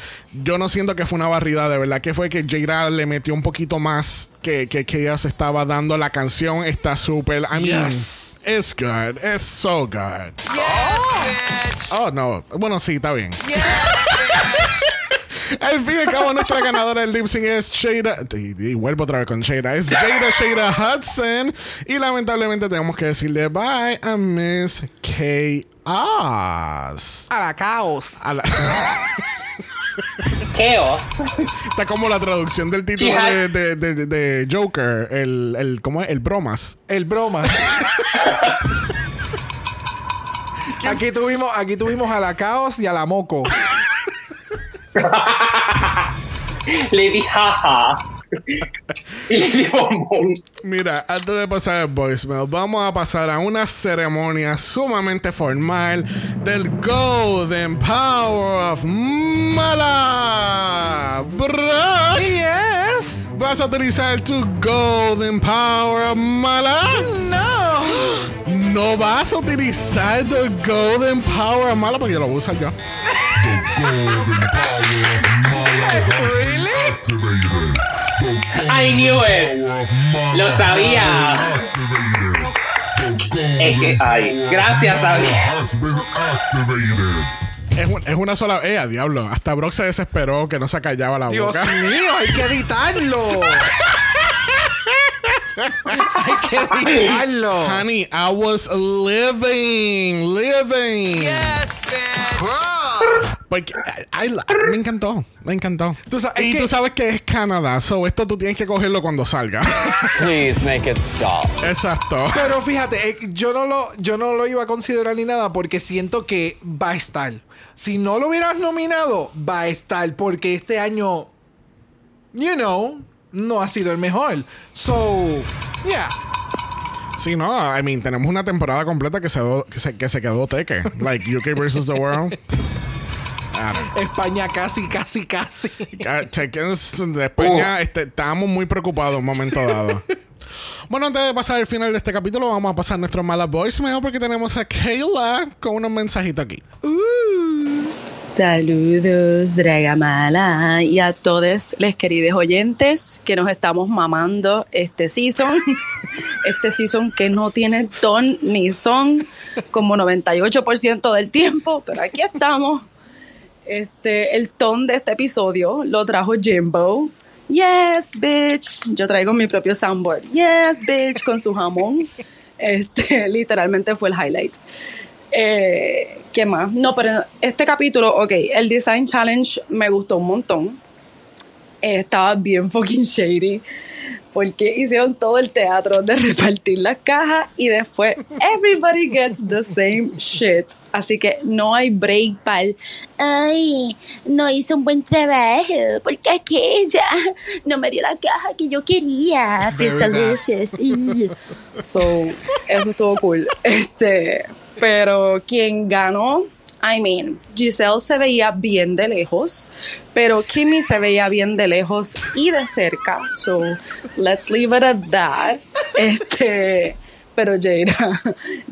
Yo no siento que fue una barrida, de verdad que fue que Jada le metió un poquito más que, que, que ella se estaba dando. La canción está súper. I mean, Yes. it's good. It's so good. Yes, Oh, no. Bueno, sí, está bien. Yes. Al fin y al cabo, nuestra ganadora del lip sync es Shada. Y, y vuelvo otra vez con Shada. Es Jada Shada Hudson. Y lamentablemente tenemos que decirle bye a Miss Chaos. A la caos. A la- Keo. Está como la traducción del título de, de- de- de Joker. El, el, ¿Cómo es? El bromas. El broma. aquí tuvimos, aquí tuvimos a la caos y a la moco. Lady Jaja. y Bombón. Mira, antes de pasar el voicemail, vamos a pasar a una ceremonia sumamente formal del Golden Power of Mala. Bro, Yes. ¿Vas a utilizar tu Golden Power of Mala? No. No vas a utilizar tu Golden Power of Mala porque yo lo usar yo. Really? I knew it. Lo sabía. Es que, ay, gracias, sabía. Es, un- es una sola. Eh, a diablo. Hasta Brock se desesperó que no se callaba la Dios boca. mío, hay que editarlo. hay que editarlo. Honey, I was living, living. Yes, bitch. Porque I- I- me encantó, me encantó. Tú y que- tú sabes que es Canadá, so esto tú tienes que cogerlo cuando salga. Please make it stop. Exacto. Pero fíjate, eh, yo no lo, yo no lo iba a considerar ni nada porque siento que va a estar. Si no lo hubieras nominado, va a estar porque este año, you know, no ha sido el mejor. So, yeah. Sí, no, I mean, tenemos una temporada completa que se, do- que se, que se quedó teque. Like UK versus the world. España casi, casi, casi. Uh, Tekens de España, este, estábamos muy preocupados en un momento dado. Bueno, antes de pasar al final de este capítulo, vamos a pasar nuestro mala voicemail porque tenemos a Kayla con unos mensajitos aquí. Saludos, Dragamala, y a todos los queridos oyentes que nos estamos mamando este season. Este season que no tiene ton ni son, como 98% del tiempo, pero aquí estamos. Este, el ton de este episodio lo trajo Jimbo. Yes, bitch. Yo traigo mi propio soundboard. Yes, bitch, con su jamón. Este, literalmente fue el highlight. Eh, ¿Qué más? No, pero este capítulo, ok, el Design Challenge me gustó un montón. Eh, estaba bien fucking shady. Porque hicieron todo el teatro de repartir las cajas y después everybody gets the same shit. Así que no hay break para ay, no hice un buen trabajo porque aquella no me dio la caja que yo quería. Delicious. So, eso estuvo cool. Este, pero quien ganó, I mean, Giselle se veía bien de lejos, pero Kimmy se veía bien de lejos y de cerca. So, let's leave it at that. Este, pero Jaira,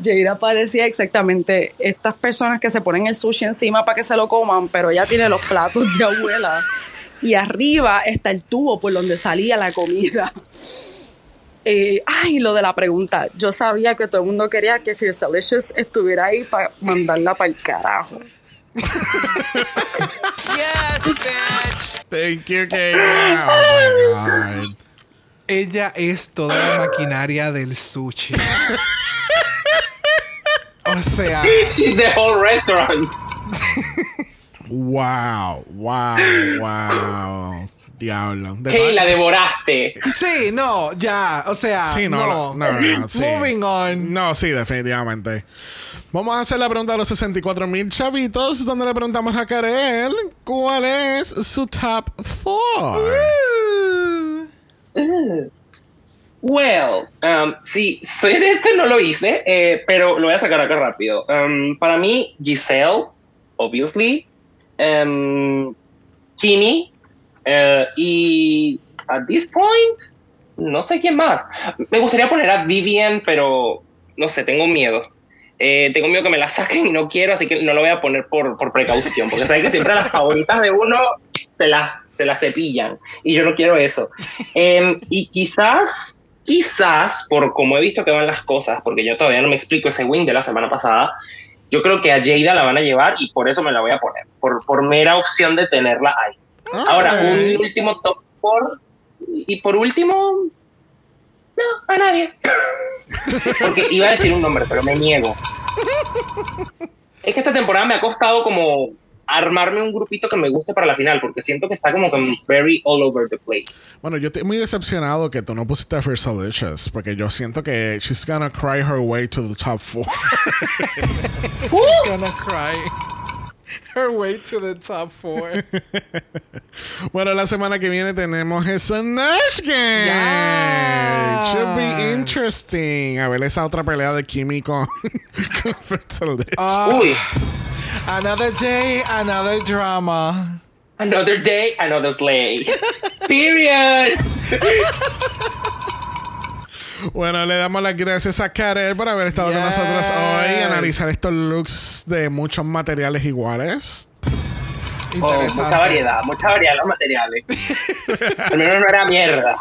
Jaira parecía exactamente estas personas que se ponen el sushi encima para que se lo coman, pero ella tiene los platos de abuela. Y arriba está el tubo por donde salía la comida. Eh, ay, lo de la pregunta. Yo sabía que todo el mundo quería que Fierce Delicious estuviera ahí para mandarla para el carajo. Yes, bitch. Thank you, Kayla. Oh my God. Ella es toda la maquinaria del sushi. O sea, She's the whole restaurant. Wow, wow, wow. Diablo. De Hey, la devoraste. Sí, no, ya. O sea, Sí, no, no. no, no, no, sí. Moving on. No, sí, definitivamente. Vamos a hacer la pregunta a los 64 mil chavitos, donde le preguntamos a Karel cuál es su top 4. Well, um, sí, soy de este no lo hice, eh, pero lo voy a sacar acá rápido. Um, para mí, Giselle, obviously, um, Kimi, eh, y at this point, no sé quién más. Me gustaría poner a Vivian, pero no sé, tengo miedo. Eh, tengo miedo que me la saquen y no quiero, así que no lo voy a poner por, por precaución, porque saben que siempre las favoritas de uno se las, se las cepillan y yo no quiero eso. Em, y quizás, quizás, por como he visto que van las cosas, porque yo todavía no me explico ese win de la semana pasada, yo creo que a Jada la van a llevar y por eso me la voy a poner, por, por mera opción de tenerla ahí. Ahora, un último top 4 y por último, no, a nadie. Porque iba a decir un nombre, pero me niego. Es que esta temporada me ha costado como armarme un grupito que me guste para la final, porque siento que está como que very all over the place. Bueno, yo estoy muy decepcionado que tú no pusiste a First Delicious, porque yo siento que she's gonna cry her way to the top 4. She's gonna cry. Her way to the top four. bueno, la semana que viene tenemos Nash Game. Yes. Should be interesting. A ver esa otra pelea de Kimi con, con. Ah, Uy, another day, another drama. another day, another slay. Period. Bueno, le damos las gracias a Karel por haber estado con Yes. nosotros hoy y analizar estos looks de muchos materiales iguales. Oh, mucha variedad, mucha variedad los materiales. Al menos no era mierda.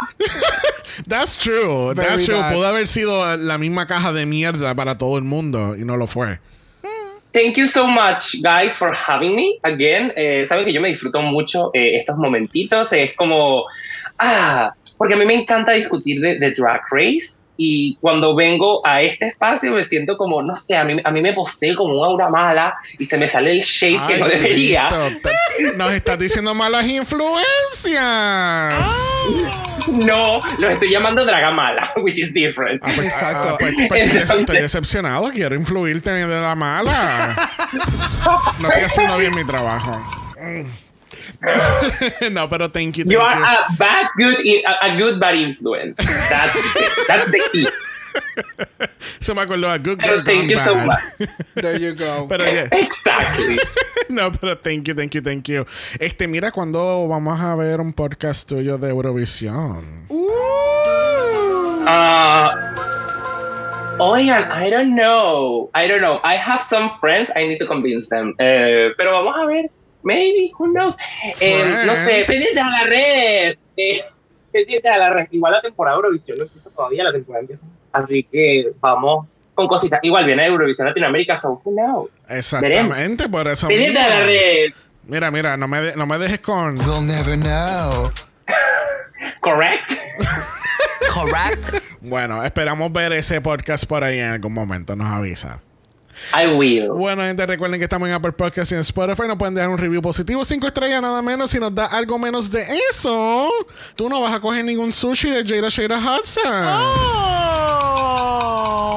That's true. Very That's true. bad. Pudo haber sido la misma caja de mierda para todo el mundo y no lo fue. Thank you so much, guys, for having me again. Eh, Saben que yo me disfruto mucho eh, estos momentitos. Es como, ah, porque a mí me encanta discutir de, de Drag Race. Y cuando vengo a este espacio me siento como, no sé, a mí, a mí me posee como un aura mala y se me sale el shade que no debería. Te- Nos estás diciendo malas influencias. No, los estoy llamando Dragamala, which is different. Ah, pues, Exacto. ah, pues- pues estoy, Entonces- estoy decepcionado. Quiero influirte de la mala. No estoy haciendo bien mi trabajo. no, pero thank you. Thank You are you. a bad, good, a, good bad influence. That's, that's the key. Se me acordó a Good Girl thank you so much. There you go. Pero yeah. Exactly. no, pero thank you, thank you, thank you. Este, mira, cuando vamos a ver un podcast tuyo de Eurovisión? Uh, oigan, I don't know. I don't know. I have some friends. I need to convince them. Eh, pero vamos a ver. Maybe. Who knows? Eh, no sé. Pendientes a las redes. Eh, pendientes a las redes. Igual la temporada de Eurovisión no empieza todavía. La temporada. Así que vamos con cositas. Igual viene Eurovisión Latinoamérica. So who knows? Exactamente, por eso Pendientes a las redes. Mira, mira, no me, de- no me dejes con... We'll never know. Correct? Correct? Bueno, esperamos ver ese podcast por ahí en algún momento, nos avisa. I will. Bueno, gente, recuerden que estamos en Apple Podcast y en Spotify. Nos pueden dejar un review positivo, cinco estrellas, nada menos. Si nos da algo menos de eso, tú no vas a coger ningún sushi de Jada Shada Hudson. Oh.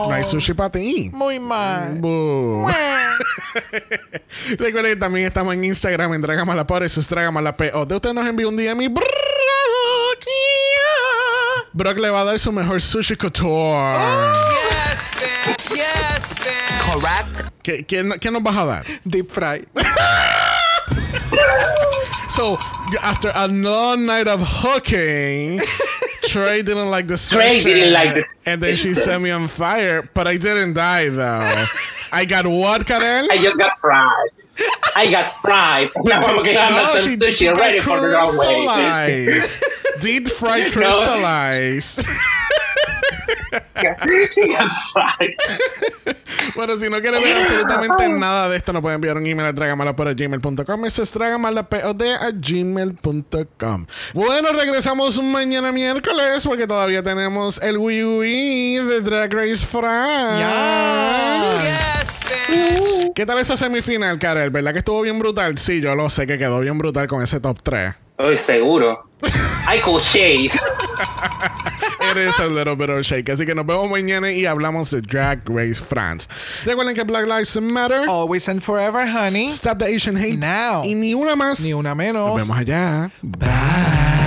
No hay sushi para ti. Muy mal. Boo. Recuerden que también estamos en Instagram en Dragamala y sus Dragamala P. O de usted nos envía un DM y Brock, le va a dar su mejor sushi couture. Bitch. Correct. ¿Qué, qué, qué nos vas a dar? Deep fry. So, after a long night of hooking, Trey didn't like the Trey session, didn't like the and then she set me on fire. But I didn't die though. I got what, Karel? I just got fried. I got fried. Now I'm gonna have No, some she, sushi she got ready for the runway. crystallized. Deep fried crystallized. she got fried. Bueno, si no quieren ver absolutamente nada de esto, nos pueden enviar un email a dragamalapod@gmail.com. Eso es dragamalapod a gmail.com. Bueno, regresamos mañana miércoles porque todavía tenemos el Wii Wii de Drag Race France. Yes, bitch. ¿Qué tal esa semifinal, Karel? ¿Verdad que estuvo bien brutal? Sí, yo lo sé que quedó bien brutal con ese top 3. Estoy seguro. Ay, Shade. Eres a little bit of shake. Así que nos vemos mañana y hablamos de Drag Race France. Recuerden que Black Lives Matter. Always and forever, honey. Stop the Asian hate. Now. Y ni una más. Ni una menos. Nos vemos allá. Bye.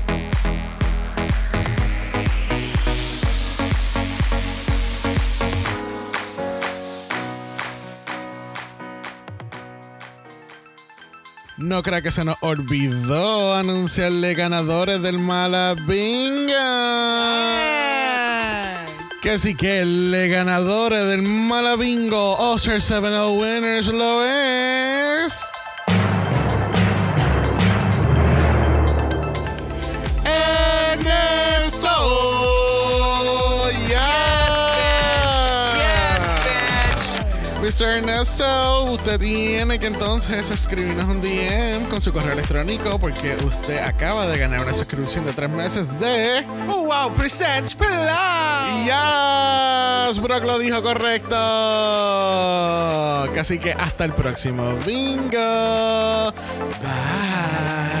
No creo que se nos olvidó anunciarle ganadores del Mala Bingo. Que sí que el ganadores del Mala Bingo Oscar 7 Winners lo es. Ernesto, usted tiene que entonces escribirnos un DM con su correo electrónico porque usted acaba de ganar una suscripción de tres meses de... Oh, wow, Presents Plus. ¡Yes! Brock lo dijo correcto. Así que hasta el próximo bingo. Bye.